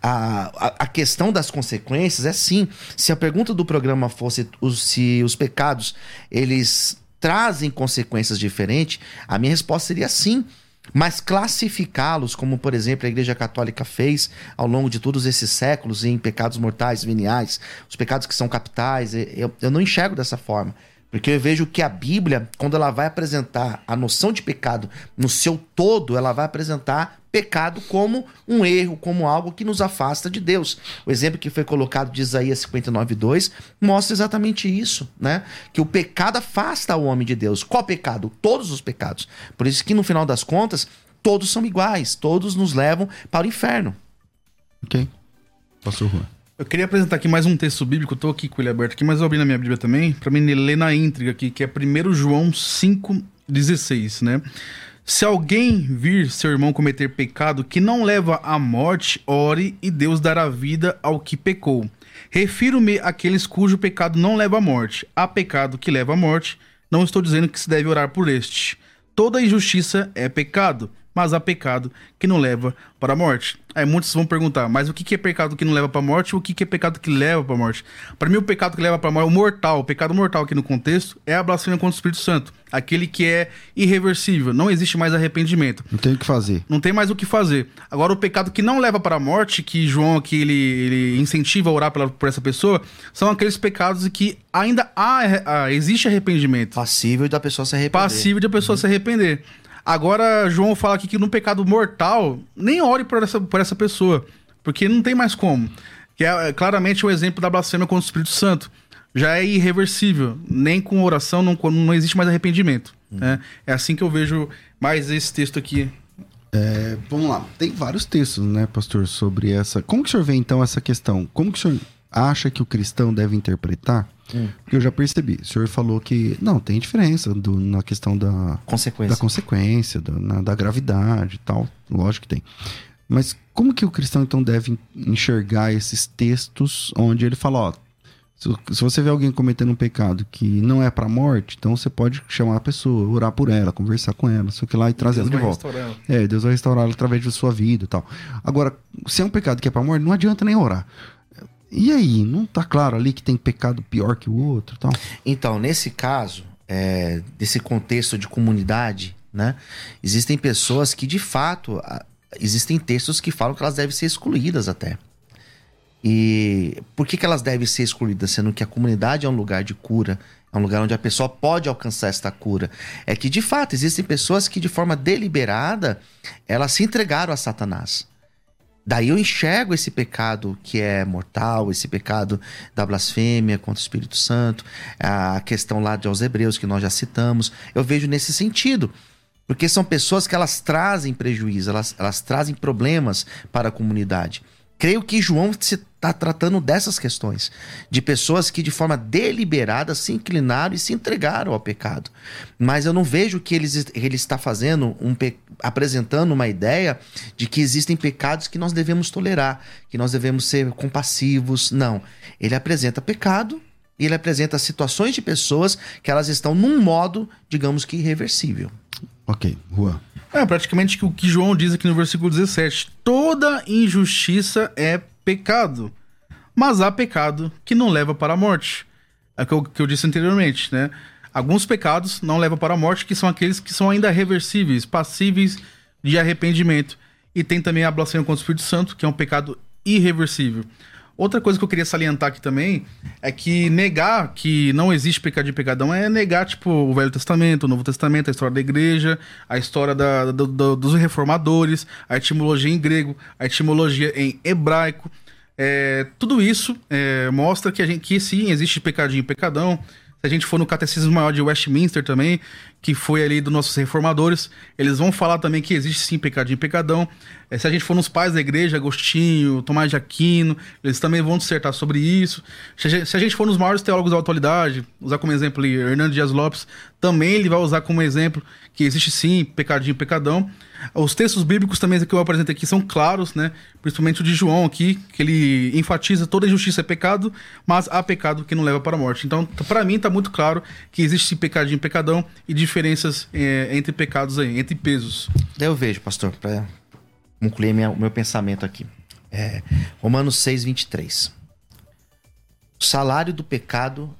A, a, a questão das consequências é sim. Se a pergunta do programa fosse os, se os pecados eles trazem consequências diferentes, a minha resposta seria sim. Mas classificá-los, como por exemplo a Igreja Católica fez ao longo de todos esses séculos, em pecados mortais, veniais, os pecados que são capitais, eu, eu não enxergo dessa forma. Porque eu vejo que a Bíblia, quando ela vai apresentar a noção de pecado no seu todo, ela vai apresentar pecado como um erro, como algo que nos afasta de Deus. O exemplo que foi colocado de Isaías 59:2 mostra exatamente isso, né? Que o pecado afasta o homem de Deus. Qual pecado? Todos os pecados. Por isso que no final das contas, todos são iguais, todos nos levam para o inferno.
OK. Pastor Juan.
Eu queria apresentar aqui mais um texto bíblico, estou aqui com ele aberto aqui, mas eu abri na minha Bíblia também, para mim ler na íntriga aqui, que é 1 João 5,16, né? Se alguém vir seu irmão cometer pecado que não leva à morte, ore e Deus dará vida ao que pecou. Refiro-me àqueles cujo pecado não leva à morte. Há pecado que leva à morte, não estou dizendo que se deve orar por este. Toda injustiça é pecado mas há pecado que não leva para a morte. Aí muitos vão perguntar, mas o que é pecado que não leva para a morte e o que é pecado que leva para a morte? Para mim, o pecado que leva para a morte, o mortal, o pecado mortal aqui no contexto, é a blasfêmia contra o Espírito Santo. Aquele que é irreversível, não existe mais arrependimento.
Não tem o que fazer.
Não tem mais o que fazer. Agora, o pecado que não leva para a morte, que João aqui ele, ele incentiva a orar pela, por essa pessoa, são aqueles pecados que ainda há, há existe arrependimento.
Passível da pessoa se arrepender.
Passível da pessoa uhum. se arrepender. Agora, João fala aqui que no pecado mortal, nem ore por essa, por essa pessoa, porque não tem mais como. Que é, é claramente o um exemplo da blasfêmia contra o Espírito Santo. Já é irreversível. Nem com oração não, não existe mais arrependimento. Hum. Né? É assim que eu vejo mais esse texto aqui.
É, vamos lá. Tem vários textos, né, pastor, sobre essa. Como que o senhor vê então essa questão? Como que o senhor acha que o cristão deve interpretar Hum. Eu já percebi. O senhor falou que não tem diferença do, na questão da
consequência,
da, consequência, do, na, da gravidade e tal. Lógico que tem. Mas como que o cristão então deve enxergar esses textos onde ele fala, ó, Se, se você vê alguém cometendo um pecado que não é pra morte, então você pode chamar a pessoa, orar por ela, conversar com ela, só que lá e trazer ela
Deus
de volta. É, Deus vai restaurar ela através da sua vida e tal. Agora, se é um pecado que é pra morte, não adianta nem orar. E aí, não tá claro ali que tem pecado pior que o outro tal?
Então, nesse caso, é, desse contexto de comunidade, né? Existem pessoas que, de fato, existem textos que falam que elas devem ser excluídas até. E por que, que elas devem ser excluídas? Sendo que a comunidade é um lugar de cura, é um lugar onde a pessoa pode alcançar esta cura. É que, de fato, existem pessoas que, de forma deliberada, elas se entregaram a Satanás. Daí eu enxergo esse pecado que é mortal, esse pecado da blasfêmia contra o Espírito Santo, a questão lá de aos Hebreus que nós já citamos. Eu vejo nesse sentido. Porque são pessoas que elas trazem prejuízo, elas, elas trazem problemas para a comunidade. Creio que João se está tratando dessas questões, de pessoas que de forma deliberada se inclinaram e se entregaram ao pecado. Mas eu não vejo que eles, ele está fazendo um apresentando uma ideia de que existem pecados que nós devemos tolerar, que nós devemos ser compassivos. Não, ele apresenta pecado e ele apresenta situações de pessoas que elas estão num modo, digamos que irreversível.
Ok, Juan.
É praticamente o que João diz aqui no versículo 17: toda injustiça é pecado, mas há pecado que não leva para a morte. É o que eu, que eu disse anteriormente, né? Alguns pecados não levam para a morte, que são aqueles que são ainda reversíveis, passíveis de arrependimento. E tem também a blasfêmia contra o Espírito Santo, que é um pecado irreversível. Outra coisa que eu queria salientar aqui também é que negar que não existe pecado de pecadão é negar, tipo, o Velho Testamento, o Novo Testamento, a história da igreja, a história da- do- do- dos reformadores, a etimologia em grego, a etimologia em hebraico. É, tudo isso é, mostra que, a gente, que sim, existe pecadinho e pecadão. Se a gente for no Catecismo Maior de Westminster também, que foi ali dos nossos reformadores, eles vão falar também que existe sim pecadinho e pecadão. É, se a gente for nos pais da igreja, Agostinho, Tomás de Aquino, eles também vão dissertar sobre isso. Se a gente, for nos maiores teólogos da atualidade, usar como exemplo ali Hernando Dias Lopes, também ele vai usar como exemplo que existe sim pecadinho pecadão. Os textos bíblicos também que eu apresentei aqui são claros, né? Principalmente o de João aqui, que ele enfatiza toda injustiça é pecado, mas há pecado que não leva para a morte. Então, para mim tá muito claro que existe pecadinho pecadão e diferenças eh, entre pecados aí, entre pesos.
Eu vejo, pastor, para concluir minha- meu pensamento aqui. É, Romanos 6, 23. O salário do pecado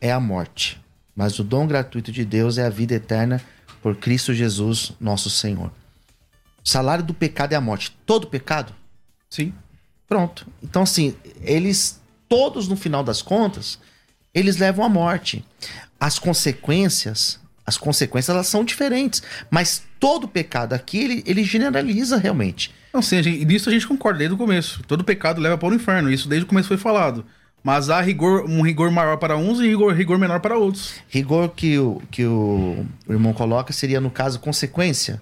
é a morte, mas o dom gratuito de Deus é a vida eterna por Cristo Jesus, nosso Senhor. O salário do pecado é a morte. Todo pecado?
Sim.
Pronto. Então, assim, eles, todos no final das contas, eles levam à morte. As consequências, as consequências, elas são diferentes. Mas todo pecado aqui, ele, ele generaliza realmente.
Não, sim, gente, nisso a gente concorda desde o começo. Todo pecado leva para o inferno, isso desde o começo foi falado. Mas há rigor, um rigor maior para uns e rigor, rigor menor para outros.
Rigor que o, que o irmão coloca seria, no caso, consequência.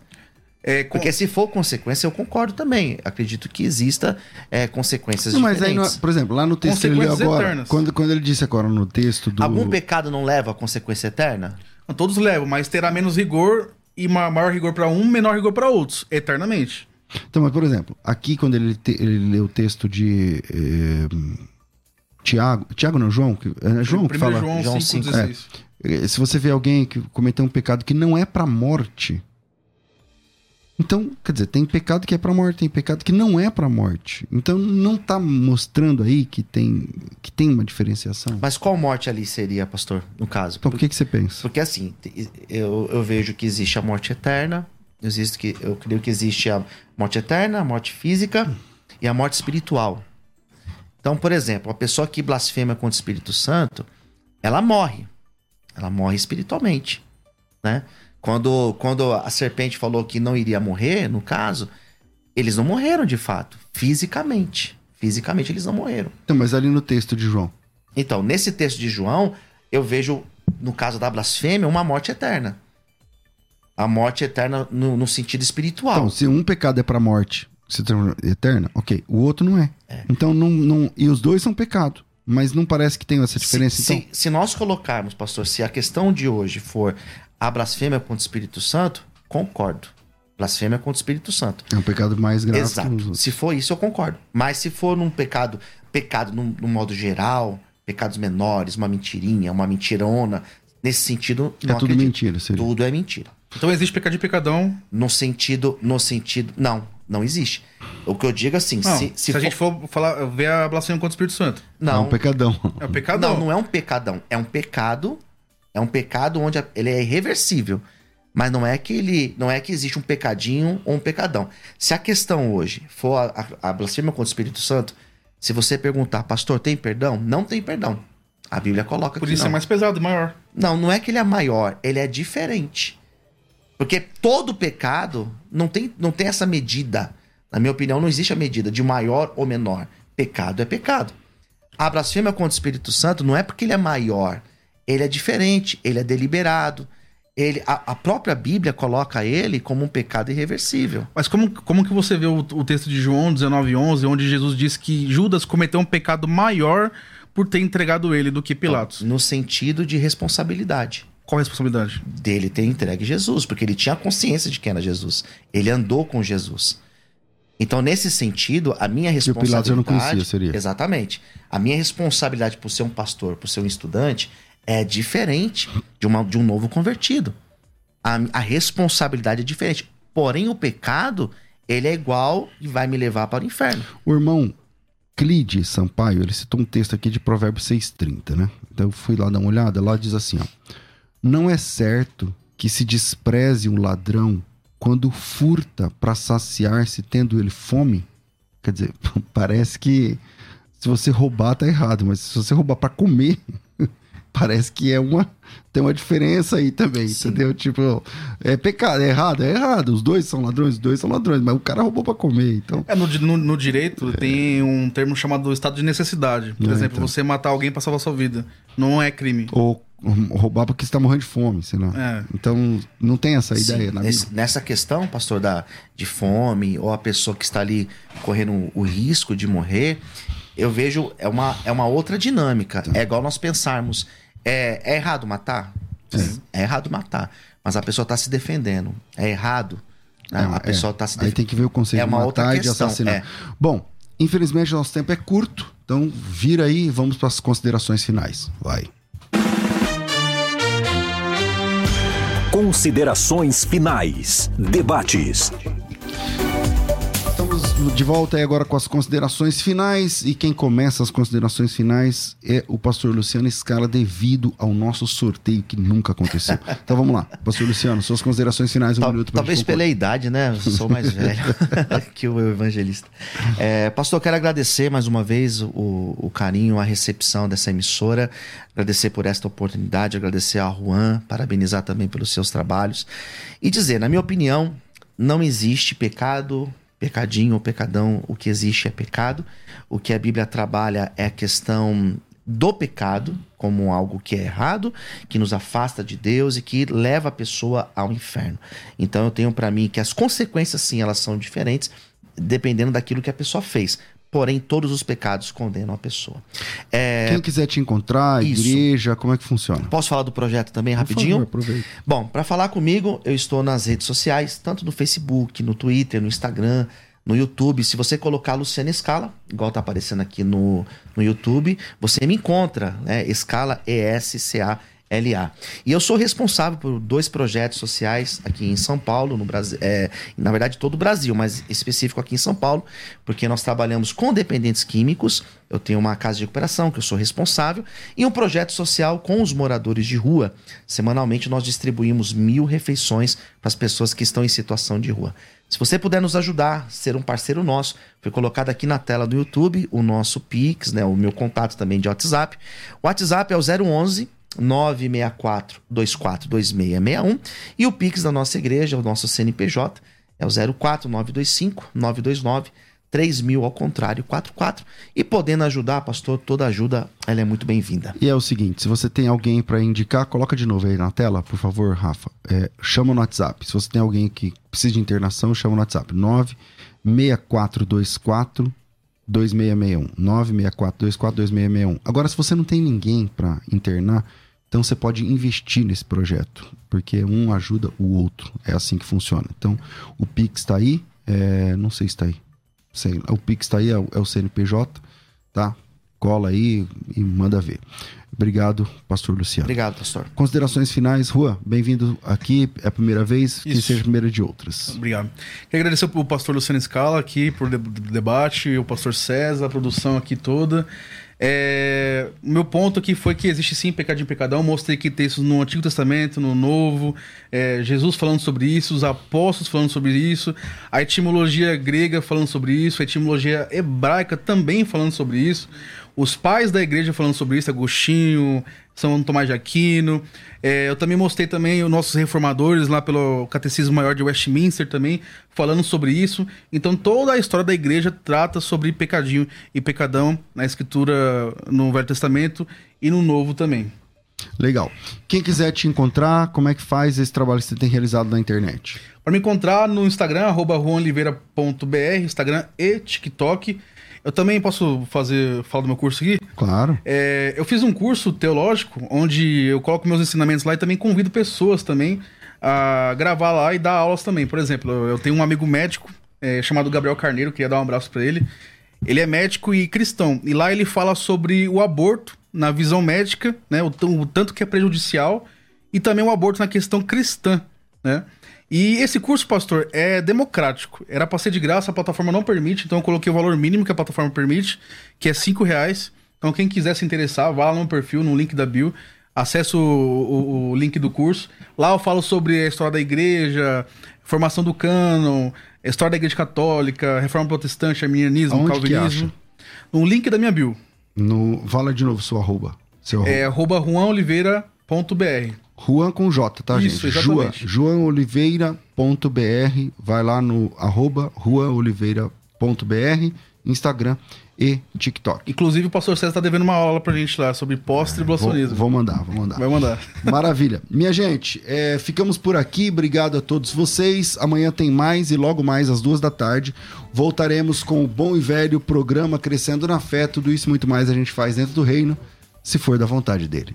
É,
Porque se for consequência, eu concordo também. Acredito que exista é, consequências
Não, mas aí,
diferentes.
no- por exemplo, lá no texto que ele leu agora,
eternas.
quando, quando ele disse agora no texto do.
Algum pecado não leva a consequência eterna?
Todos levam, mas terá menos rigor e ma- maior rigor para um, menor rigor para outros, eternamente.
Então, mas por exemplo, aqui quando ele, te- ele lê o texto de eh, Tiago, Tiago não, João, que- é João que fala.
João 5,16.
É, se você vê alguém que cometeu um pecado que não é pra morte, então, quer dizer, tem pecado que é pra morte, tem pecado que não é pra morte. Então, não tá mostrando aí que tem que tem uma diferenciação.
Mas qual morte ali seria, pastor, no caso?
Então, o que que você pensa?
Porque assim, eu, eu vejo que existe a morte eterna, existe que, eu creio que existe a morte eterna, a morte física e a morte espiritual. Então, por exemplo, a pessoa que blasfema contra o Espírito Santo, ela morre. Ela morre espiritualmente, né? Quando, quando a serpente falou que não iria morrer, no caso, eles não morreram de fato, fisicamente. Fisicamente eles não morreram.
Então, mas ali no texto de João.
Então, nesse texto de João, eu vejo, no caso da blasfêmia, uma morte eterna. A morte eterna no, no sentido espiritual.
Então, se um pecado é pra morte, se torna eterna, ok. O outro não é. Então, não, não. E os dois são pecado. Mas não parece que tem essa diferença,
se,
então?
se, se nós colocarmos, pastor, se a questão de hoje for a blasfêmia contra o Espírito Santo, concordo. Blasfêmia contra o Espírito Santo.
É um pecado mais grave que os
Exato.
outros.
Se for isso, eu concordo. Mas se for num pecado, pecado num, num modo geral, pecados menores, uma mentirinha, uma mentirona. Nesse sentido,
É tudo
acredito.
mentira, seria.
Tudo é mentira.
Então existe pecadinho e pecadão.
No sentido, no sentido, não, não existe. O que eu digo assim,
Não,
se,
se, a gente for falar, ver a blasfêmia contra o Espírito Santo.
É
não,
um pecadão.
É um pecadão.
não, não é um pecadão, é um pecado, é um pecado onde ele é irreversível. Mas não é que ele, não é que existe um pecadinho ou um pecadão. Se a questão hoje for a, a, a blasfêmia contra o Espírito Santo, se você perguntar, pastor, tem perdão? Não tem perdão. A Bíblia coloca
Por
que
isso
não.
é mais pesado e maior.
Não, não é que ele é maior, ele é diferente. Porque todo pecado não tem, não tem essa medida. Na minha opinião, não existe a medida de maior ou menor. Pecado é pecado. A blasfêmia contra o Espírito Santo não é porque ele é maior, ele é diferente, ele é deliberado. Ele, a, a própria Bíblia coloca ele como um pecado irreversível.
Mas como, como que você vê o, o texto de João 19:11, onde Jesus diz que Judas cometeu um pecado maior por ter entregado ele do que Pilatos?
No sentido de responsabilidade.
Qual a responsabilidade?
dele ter entregue Jesus, porque ele tinha consciência de quem era Jesus. Ele andou com Jesus. Então, nesse sentido, a minha
o
responsabilidade.
Pilatos eu não conhecia, seria.
Exatamente. A minha responsabilidade por ser um pastor, por ser um estudante, é diferente de, uma, de um novo convertido. A, a responsabilidade é diferente. Porém, o pecado, ele é igual e vai me levar para o inferno.
O irmão Clide Sampaio, ele citou um texto aqui de Provérbios 6,30, né? Então eu fui lá dar uma olhada, lá diz assim, ó. Não é certo que se despreze um ladrão quando furta para saciar-se tendo ele fome? Quer dizer, [laughs] parece que se você roubar tá errado, mas se você roubar para comer, [laughs] parece que é uma tem uma diferença aí também, entendeu? Tipo, é pecado, é errado, é errado. Os dois são ladrões, os dois são ladrões, mas o cara roubou para comer, então
É, no, no- no direito tem um termo chamado estado de necessidade. Por
É,
exemplo,
então.
você matar alguém pra salvar sua vida. Não é crime.
ou roubar porque você tá morrendo de fome, sei lá.
É.
Então, não tem essa
Sim,
ideia na
nesse- nessa questão, pastor, da, de fome, ou a pessoa que está ali correndo o risco de morrer, eu vejo é uma, é uma outra dinâmica.
Tá.
É igual nós pensarmos: é, é errado matar? É. errado matar. Mas a pessoa está se defendendo. É errado. né? A pessoa
é.
está se
Aí tem que ver o conceito
É
de
outra
matar e de assassinar.
é.
Bom, infelizmente nosso tempo é curto, então vira aí e vamos para as considerações finais. Vai.
Considerações finais. Debates.
De volta aí agora com as considerações finais e quem começa as considerações finais é o pastor Luciano Scala devido ao nosso sorteio que nunca aconteceu. [laughs] Então vamos lá, pastor Luciano, suas considerações finais, um
Tal-
minuto
talvez pela idade, né? Eu sou mais velho [laughs] que o evangelista. É, pastor, quero agradecer mais uma vez o, o carinho, a recepção dessa emissora, agradecer por esta oportunidade, agradecer a Juan, parabenizar também pelos seus trabalhos e dizer, na minha opinião, não existe pecado, pecadinho ou pecadão, o que existe é pecado. O que a Bíblia trabalha é a questão do pecado como algo que é errado, que nos afasta de Deus e que leva a pessoa ao inferno. Então eu tenho para mim que as consequências sim, elas são diferentes dependendo daquilo que a pessoa fez. Porém, todos os pecados condenam a pessoa. É,
Quem quiser te encontrar,
Isso.
igreja, como é que funciona?
Posso falar do projeto também
Por
rapidinho?
favor, aproveita.
Bom, para falar comigo, eu estou nas redes sociais, tanto no Facebook, no Twitter, no Instagram, no YouTube. Se você colocar Luciana Escala, igual tá aparecendo aqui no, no YouTube, você me encontra, né? Escala E-S-C-A-L-A. E eu sou responsável por dois projetos sociais aqui em São Paulo, no Brasil, é, na verdade todo o Brasil, mas específico aqui em São Paulo, porque nós trabalhamos com dependentes químicos. Eu tenho uma casa de recuperação que eu sou responsável e um projeto social com os moradores de rua. Semanalmente nós distribuímos mil refeições para as pessoas que estão em situação de rua. Se você puder nos ajudar, ser um parceiro nosso, foi colocado aqui na tela do YouTube o nosso Pix, né, o meu contato também de WhatsApp. O WhatsApp é o 011 964 242661 e o Pix da nossa igreja, o nosso CNPJ, é o 04 925 929 3000 ao contrário 44. E podendo ajudar, pastor, toda ajuda ela é muito bem-vinda.
E é o seguinte, se você tem alguém para indicar, coloca de novo aí na tela, por favor, Rafa. É, chama no WhatsApp. Se você tem alguém que precisa de internação, chama no WhatsApp. 96424 2661. 96424 2661. Agora, se você não tem ninguém para internar, então você pode investir nesse projeto, porque um ajuda o outro. É assim que funciona. Então, o Pix está aí, é, não sei se está aí. Sei, o Pix está aí, é o, é o CNPJ, tá? cola aí e manda ver. Obrigado, pastor Luciano.
Obrigado, pastor.
Considerações finais, Rua, bem-vindo aqui, é a primeira vez, que
Isso.
seja a primeira de outras.
Obrigado. Queria agradecer o pastor Luciano Scala aqui por de- debate, o pastor César, a produção aqui toda. É, meu ponto aqui foi que existe sim pecadinho e pecadão. Mostrei que textos no Antigo Testamento, no Novo, é, Jesus falando sobre isso, os apóstolos falando sobre isso, a etimologia grega falando sobre isso, a etimologia hebraica também falando sobre isso, os pais da igreja falando sobre isso, Agostinho, São Tomás de Aquino. É, eu também mostrei também os nossos reformadores lá pelo Catecismo Maior de Westminster também, falando sobre isso. Então toda a história da igreja trata sobre pecadinho e pecadão na escritura no Velho Testamento e no Novo também.
Legal. Quem quiser te encontrar, como é que faz esse trabalho que você tem realizado na internet?
Para me encontrar no Instagram, arroba juanoliveira.br, Instagram e TikTok. Eu também posso fazer, falar do meu curso aqui?
Claro.
É, eu fiz um curso teológico onde eu coloco meus ensinamentos lá e também convido pessoas também a gravar lá e dar aulas também. Por exemplo, eu tenho um amigo médico é, chamado Gabriel Carneiro, queria dar um abraço para ele. Ele é médico e cristão. E lá ele fala sobre o aborto na visão médica, né? O, o tanto que é prejudicial e também o aborto na questão cristã, né? E esse curso, pastor, é democrático. Era pra ser de graça, a plataforma não permite, então eu coloquei o valor mínimo que a plataforma permite, que é 5 reais. Então quem quiser se interessar, vá lá no perfil, no link da bio, acesse o, o- o link do curso. Lá eu falo sobre a história da igreja, formação do cânon, a história da igreja católica, reforma protestante, arminianismo,
Aonde
calvinismo. No link da minha bio.
No, fala de novo seu arroba. Seu arroba.
É arroba juanoliveira.br.
Juan com J, tá,
Isso,
gente? Juan,
exatamente.
joanoliveira.br, vai lá no arroba juanoliveira.br, Instagram e TikTok.
Inclusive o pastor César tá devendo uma aula pra gente lá sobre
Vou,
pós-tribulacionismo.
vou mandar, vou mandar.
Vai mandar. [laughs]
Maravilha. Minha gente, é, ficamos por aqui. Obrigado a todos vocês. Amanhã tem mais e logo mais às duas da tarde voltaremos com o bom e velho programa Crescendo na Fé. Tudo isso e muito mais a gente faz dentro do reino, se for da vontade dele.